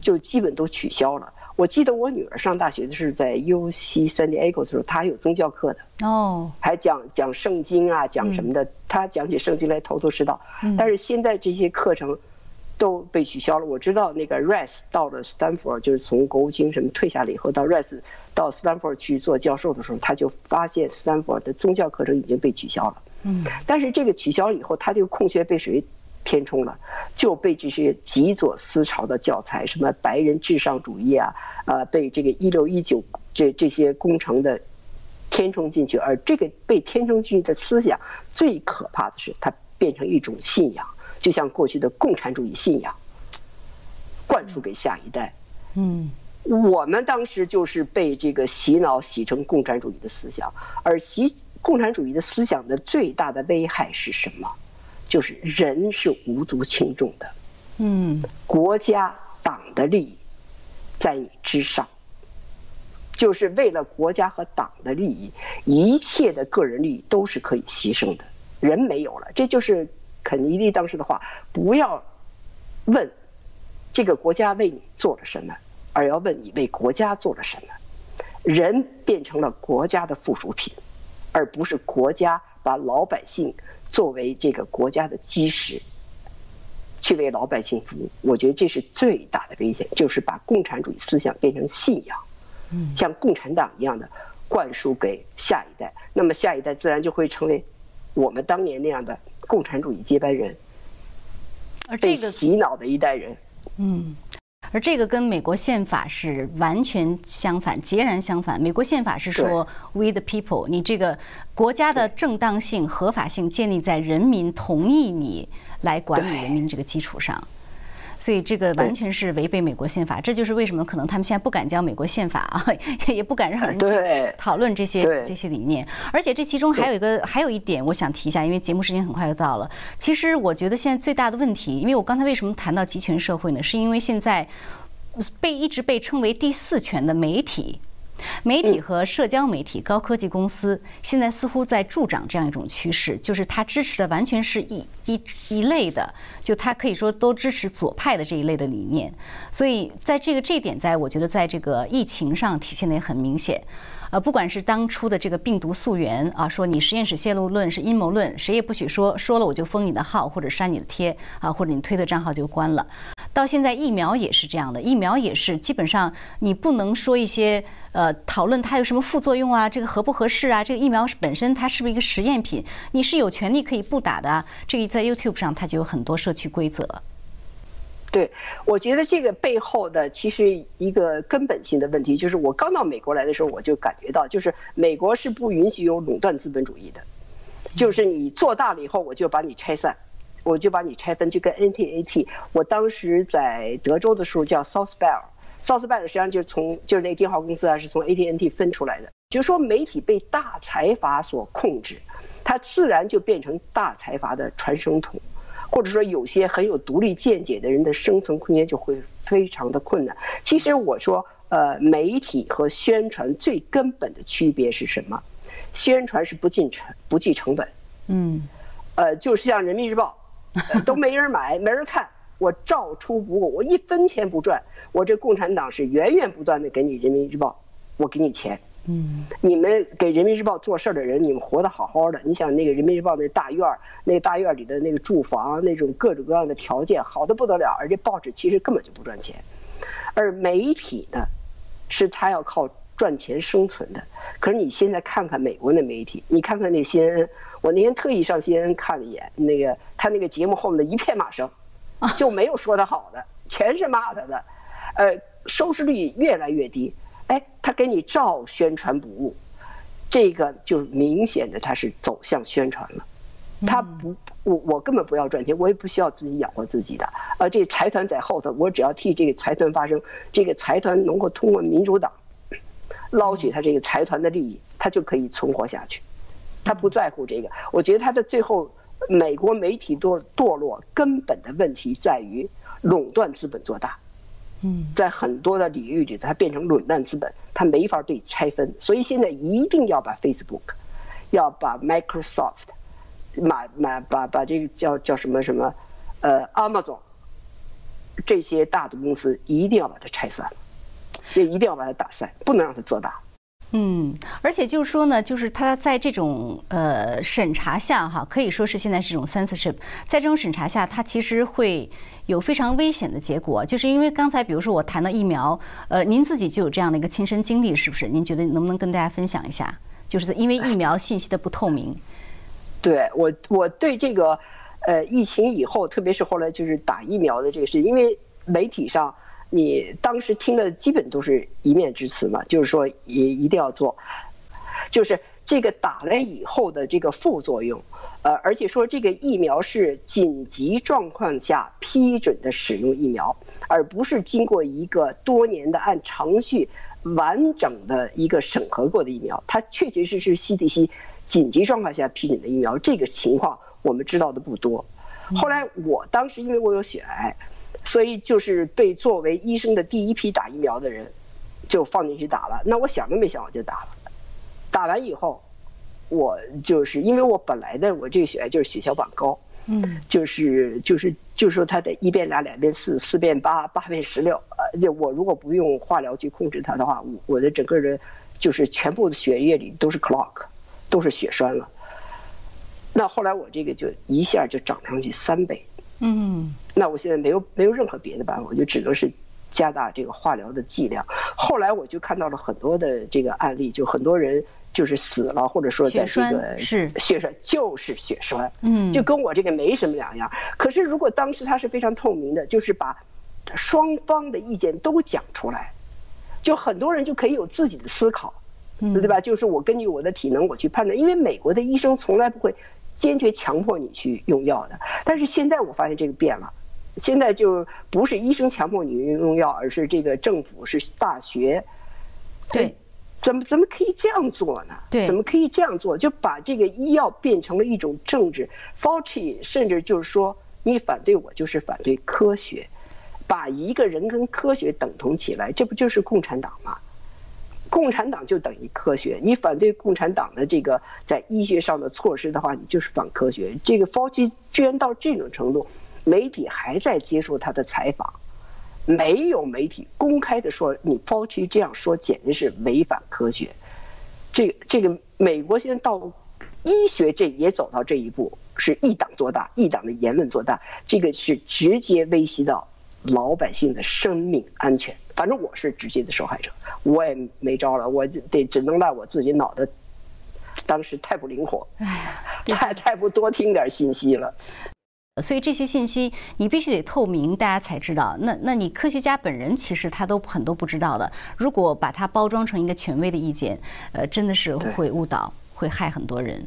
就基本都取消了。我记得我女儿上大学的是在 U C San Diego 的时候，她还有宗教课的哦，还讲讲圣经啊，讲什么的，她讲起圣经来头头是道。但是现在这些课程都被取消了。我知道那个 Rice 到了 Stanford，就是从国务卿什么退下来以后，到 Rice 到 Stanford 去做教授的时候，他就发现 Stanford 的宗教课程已经被取消了。嗯，但是这个取消以后，他这个空缺被谁？填充了，就被这些极左思潮的教材，什么白人至上主义啊，呃，被这个一六一九这这些工程的填充进去，而这个被填充进去的思想，最可怕的是它变成一种信仰，就像过去的共产主义信仰，灌输给下一代。嗯，我们当时就是被这个洗脑洗成共产主义的思想，而洗共产主义的思想的最大的危害是什么？就是人是无足轻重的，嗯，国家党的利益在你之上，就是为了国家和党的利益，一切的个人利益都是可以牺牲的。人没有了，这就是肯尼迪当时的话：不要问这个国家为你做了什么，而要问你为国家做了什么。人变成了国家的附属品，而不是国家把老百姓。作为这个国家的基石，去为老百姓服务，我觉得这是最大的危险，就是把共产主义思想变成信仰，像共产党一样的灌输给下一代，那么下一代自然就会成为我们当年那样的共产主义接班人，而这个洗脑的一代人，嗯。而这个跟美国宪法是完全相反，截然相反。美国宪法是说 “we the people”，你这个国家的正当性、合法性建立在人民同意你来管理人民这个基础上。所以这个完全是违背美国宪法，这就是为什么可能他们现在不敢将美国宪法啊，也不敢让人去讨论这些这些理念。而且这其中还有一个还有一点，我想提一下，因为节目时间很快就到了。其实我觉得现在最大的问题，因为我刚才为什么谈到集权社会呢？是因为现在被一直被称为第四权的媒体。媒体和社交媒体、高科技公司现在似乎在助长这样一种趋势，就是它支持的完全是一一一类的，就它可以说都支持左派的这一类的理念。所以在这个这点，在我觉得在这个疫情上体现的也很明显。呃，不管是当初的这个病毒溯源啊，说你实验室泄露论是阴谋论，谁也不许说，说了我就封你的号或者删你的贴啊，或者你推特账号就关了。到现在疫苗也是这样的，疫苗也是基本上你不能说一些呃讨论它有什么副作用啊，这个合不合适啊，这个疫苗本身它是不是一个实验品，你是有权利可以不打的。这个在 YouTube 上它就有很多社区规则。对，我觉得这个背后的其实一个根本性的问题，就是我刚到美国来的时候，我就感觉到，就是美国是不允许有垄断资本主义的，就是你做大了以后，我就把你拆散，我就把你拆分，就跟 NTAT，我当时在德州的时候叫 South Bell，South Bell 实际上就是从就是那个电话公司啊，是从 AT&T 分出来的，就是说媒体被大财阀所控制，它自然就变成大财阀的传声筒。或者说，有些很有独立见解的人的生存空间就会非常的困难。其实我说，呃，媒体和宣传最根本的区别是什么？宣传是不进成不计成本，嗯，呃，就是像人民日报，都没人买，没人看，我照出不误，我一分钱不赚，我这共产党是源源不断的给你人民日报，我给你钱。嗯，你们给人民日报做事的人，你们活得好好的。你想那个人民日报那大院儿，那个大院里的那个住房，那种各种各样的条件好的不得了，而且报纸其实根本就不赚钱，而媒体呢，是他要靠赚钱生存的。可是你现在看看美国的媒体，你看看那 CNN，我那天特意上 CNN 看了一眼，那个他那个节目后面的一片骂声，就没有说他好的，全是骂他的，呃，收视率越来越低。哎，他给你照宣传不误，这个就明显的他是走向宣传了。他不，我我根本不要赚钱，我也不需要自己养活自己的。而这财团在后头，我只要替这个财团发声，这个财团能够通过民主党捞取他这个财团的利益，他就可以存活下去。他不在乎这个。我觉得他的最后，美国媒体堕堕落根本的问题在于垄断资本做大。嗯，在很多的领域里，它变成垄断资本，它没法被拆分，所以现在一定要把 Facebook，要把 Microsoft，买买把把这个叫叫什么什么，呃，Amazon，这些大的公司一定要把它拆散，也一定要把它打散，不能让它做大。嗯，而且就是说呢，就是他在这种呃审查下哈，可以说是现在是一种 censorship，在这种审查下，它其实会有非常危险的结果，就是因为刚才比如说我谈到疫苗，呃，您自己就有这样的一个亲身经历，是不是？您觉得能不能跟大家分享一下？就是因为疫苗信息的不透明。对我，我对这个呃疫情以后，特别是后来就是打疫苗的这个事，因为媒体上。你当时听的基本都是一面之词嘛，就是说一一定要做，就是这个打了以后的这个副作用，呃，而且说这个疫苗是紧急状况下批准的使用疫苗，而不是经过一个多年的按程序完整的一个审核过的疫苗，它确确实实是 CDC 紧急状况下批准的疫苗，这个情况我们知道的不多。后来我当时因为我有血癌。所以就是被作为医生的第一批打疫苗的人，就放进去打了。那我想都没想我就打了。打完以后，我就是因为我本来的我这个血癌就是血小板高，嗯，就是就是就是说它得一变俩两变四四变八八变十六，呃，就我如果不用化疗去控制它的话，我我的整个人就是全部的血液里都是 clock，都是血栓了。那后来我这个就一下就涨上去三倍。嗯，那我现在没有没有任何别的办法，我就只能是加大这个化疗的剂量。后来我就看到了很多的这个案例，就很多人就是死了，或者说在这个是血栓就是血栓，嗯，就跟我这个没什么两样。可是如果当时他是非常透明的，就是把双方的意见都讲出来，就很多人就可以有自己的思考，对吧？就是我根据我的体能我去判断，因为美国的医生从来不会。坚决强迫你去用药的，但是现在我发现这个变了，现在就不是医生强迫你用药，而是这个政府是大学，对，怎么怎么可以这样做呢？对，怎么可以这样做？就把这个医药变成了一种政治，Fauci 甚至就是说你反对我就是反对科学，把一个人跟科学等同起来，这不就是共产党吗？共产党就等于科学，你反对共产党的这个在医学上的措施的话，你就是反科学。这个 Fauci 居然到这种程度，媒体还在接受他的采访，没有媒体公开的说你 Fauci 这样说简直是违反科学。这这个美国现在到医学这也走到这一步，是一党做大，一党的言论做大，这个是直接威胁到老百姓的生命安全。反正我是直接的受害者，我也没招了，我就得只能赖我自己脑袋当时太不灵活，太太不多听点信息了。所以这些信息你必须得透明，大家才知道。那那你科学家本人其实他都很多不知道的。如果把它包装成一个权威的意见，呃，真的是会误导，会害很多人。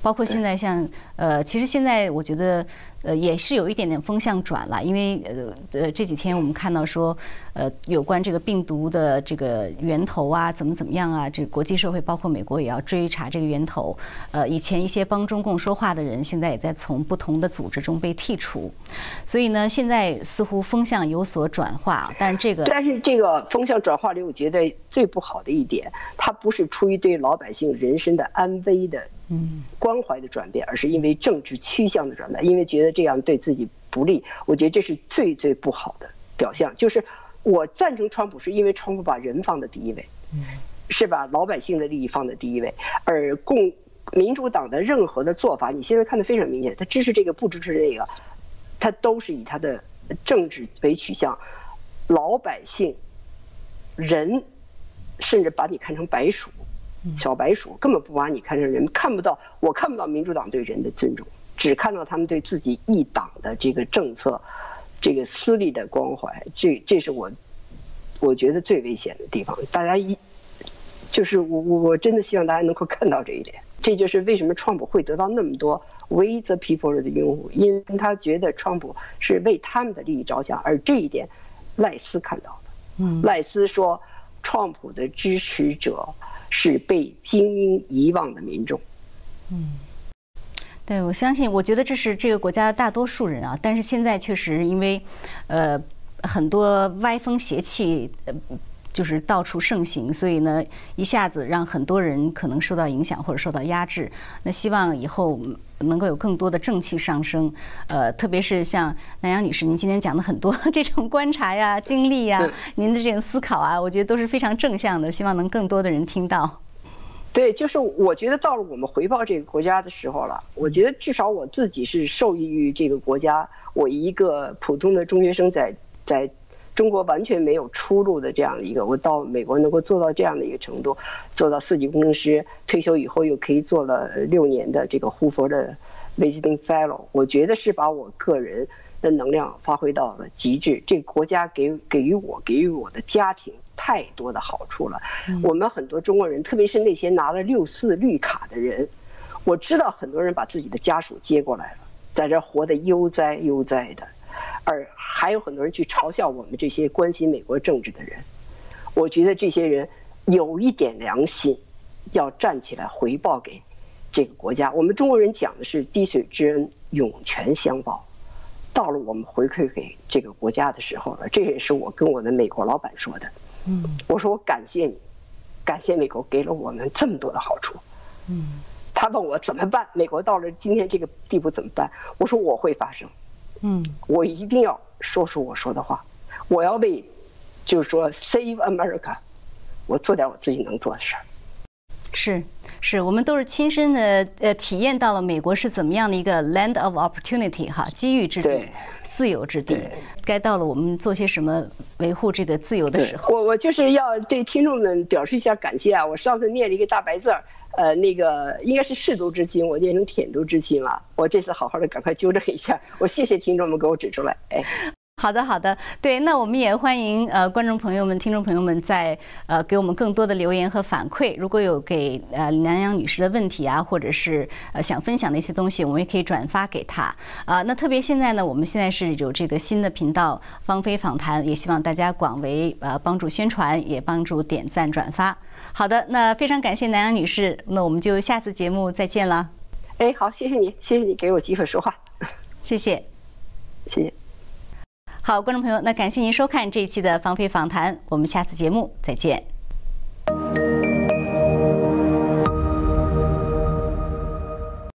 包括现在像呃，其实现在我觉得。呃，也是有一点点风向转了，因为呃呃这几天我们看到说，呃有关这个病毒的这个源头啊，怎么怎么样啊，这国际社会包括美国也要追查这个源头。呃，以前一些帮中共说话的人，现在也在从不同的组织中被剔除，所以呢，现在似乎风向有所转化。但是这个，但是这个风向转化里，我觉得最不好的一点，它不是出于对老百姓人身的安危的。嗯，关怀的转变，而是因为政治趋向的转变，因为觉得这样对自己不利。我觉得这是最最不好的表象。就是我赞成川普，是因为川普把人放在第一位，是把老百姓的利益放在第一位。而共民主党的任何的做法，你现在看的非常明显，他支持这个不支持那个，他都是以他的政治为取向，老百姓人甚至把你看成白鼠。小白鼠根本不把你看成人，看不到，我看不到民主党对人的尊重，只看到他们对自己一党的这个政策，这个私利的关怀，这这是我，我觉得最危险的地方。大家一，就是我我我真的希望大家能够看到这一点。这就是为什么川普会得到那么多 We the People 的拥护，因为他觉得川普是为他们的利益着想，而这一点，赖斯看到的。嗯，赖斯说，川普的支持者。是被精英遗忘的民众。嗯，对，我相信，我觉得这是这个国家的大多数人啊。但是现在确实因为，呃，很多歪风邪气，呃，就是到处盛行，所以呢，一下子让很多人可能受到影响或者受到压制。那希望以后能够有更多的正气上升。呃，特别是像南阳女士，您今天讲的很多 这种观察呀、经历呀，您的这种思考啊，我觉得都是非常正向的。希望能更多的人听到。对，就是我觉得到了我们回报这个国家的时候了。我觉得至少我自己是受益于这个国家。我一个普通的中学生，在在中国完全没有出路的这样的一个，我到美国能够做到这样的一个程度，做到四级工程师，退休以后又可以做了六年的这个胡佛的 visiting fellow。我觉得是把我个人的能量发挥到了极致。这个国家给给予我，给予我的家庭。太多的好处了，我们很多中国人，特别是那些拿了六四绿卡的人，我知道很多人把自己的家属接过来了，在这活得悠哉悠哉的，而还有很多人去嘲笑我们这些关心美国政治的人。我觉得这些人有一点良心，要站起来回报给这个国家。我们中国人讲的是滴水之恩，涌泉相报。到了我们回馈给这个国家的时候了，这也是我跟我的美国老板说的。嗯，我说我感谢你，感谢美国给了我们这么多的好处。嗯，他问我怎么办？美国到了今天这个地步怎么办？我说我会发声。嗯，我一定要说出我说的话，我要为，就是说 Save America，我做点我自己能做的事儿。是，是我们都是亲身的呃体验到了美国是怎么样的一个 Land of Opportunity 哈，机遇之地。自由之地，该到了我们做些什么维护这个自由的时候。我我就是要对听众们表示一下感谢啊！我上次念了一个大白字儿，呃，那个应该是舐犊之亲，我念成舔犊之亲了。我这次好好的赶快纠正一下，我谢谢听众们给我指出来，哎。好的，好的，对，那我们也欢迎呃观众朋友们、听众朋友们在呃给我们更多的留言和反馈。如果有给呃南阳女士的问题啊，或者是呃想分享的一些东西，我们也可以转发给她啊。那特别现在呢，我们现在是有这个新的频道“芳菲访谈”，也希望大家广为呃帮助宣传，也帮助点赞转发。好的，那非常感谢南阳女士，那我们就下次节目再见了。哎，好，谢谢你，谢谢你给我机会说话，谢谢，谢谢。好，观众朋友，那感谢您收看这一期的芳菲访谈，我们下次节目再见。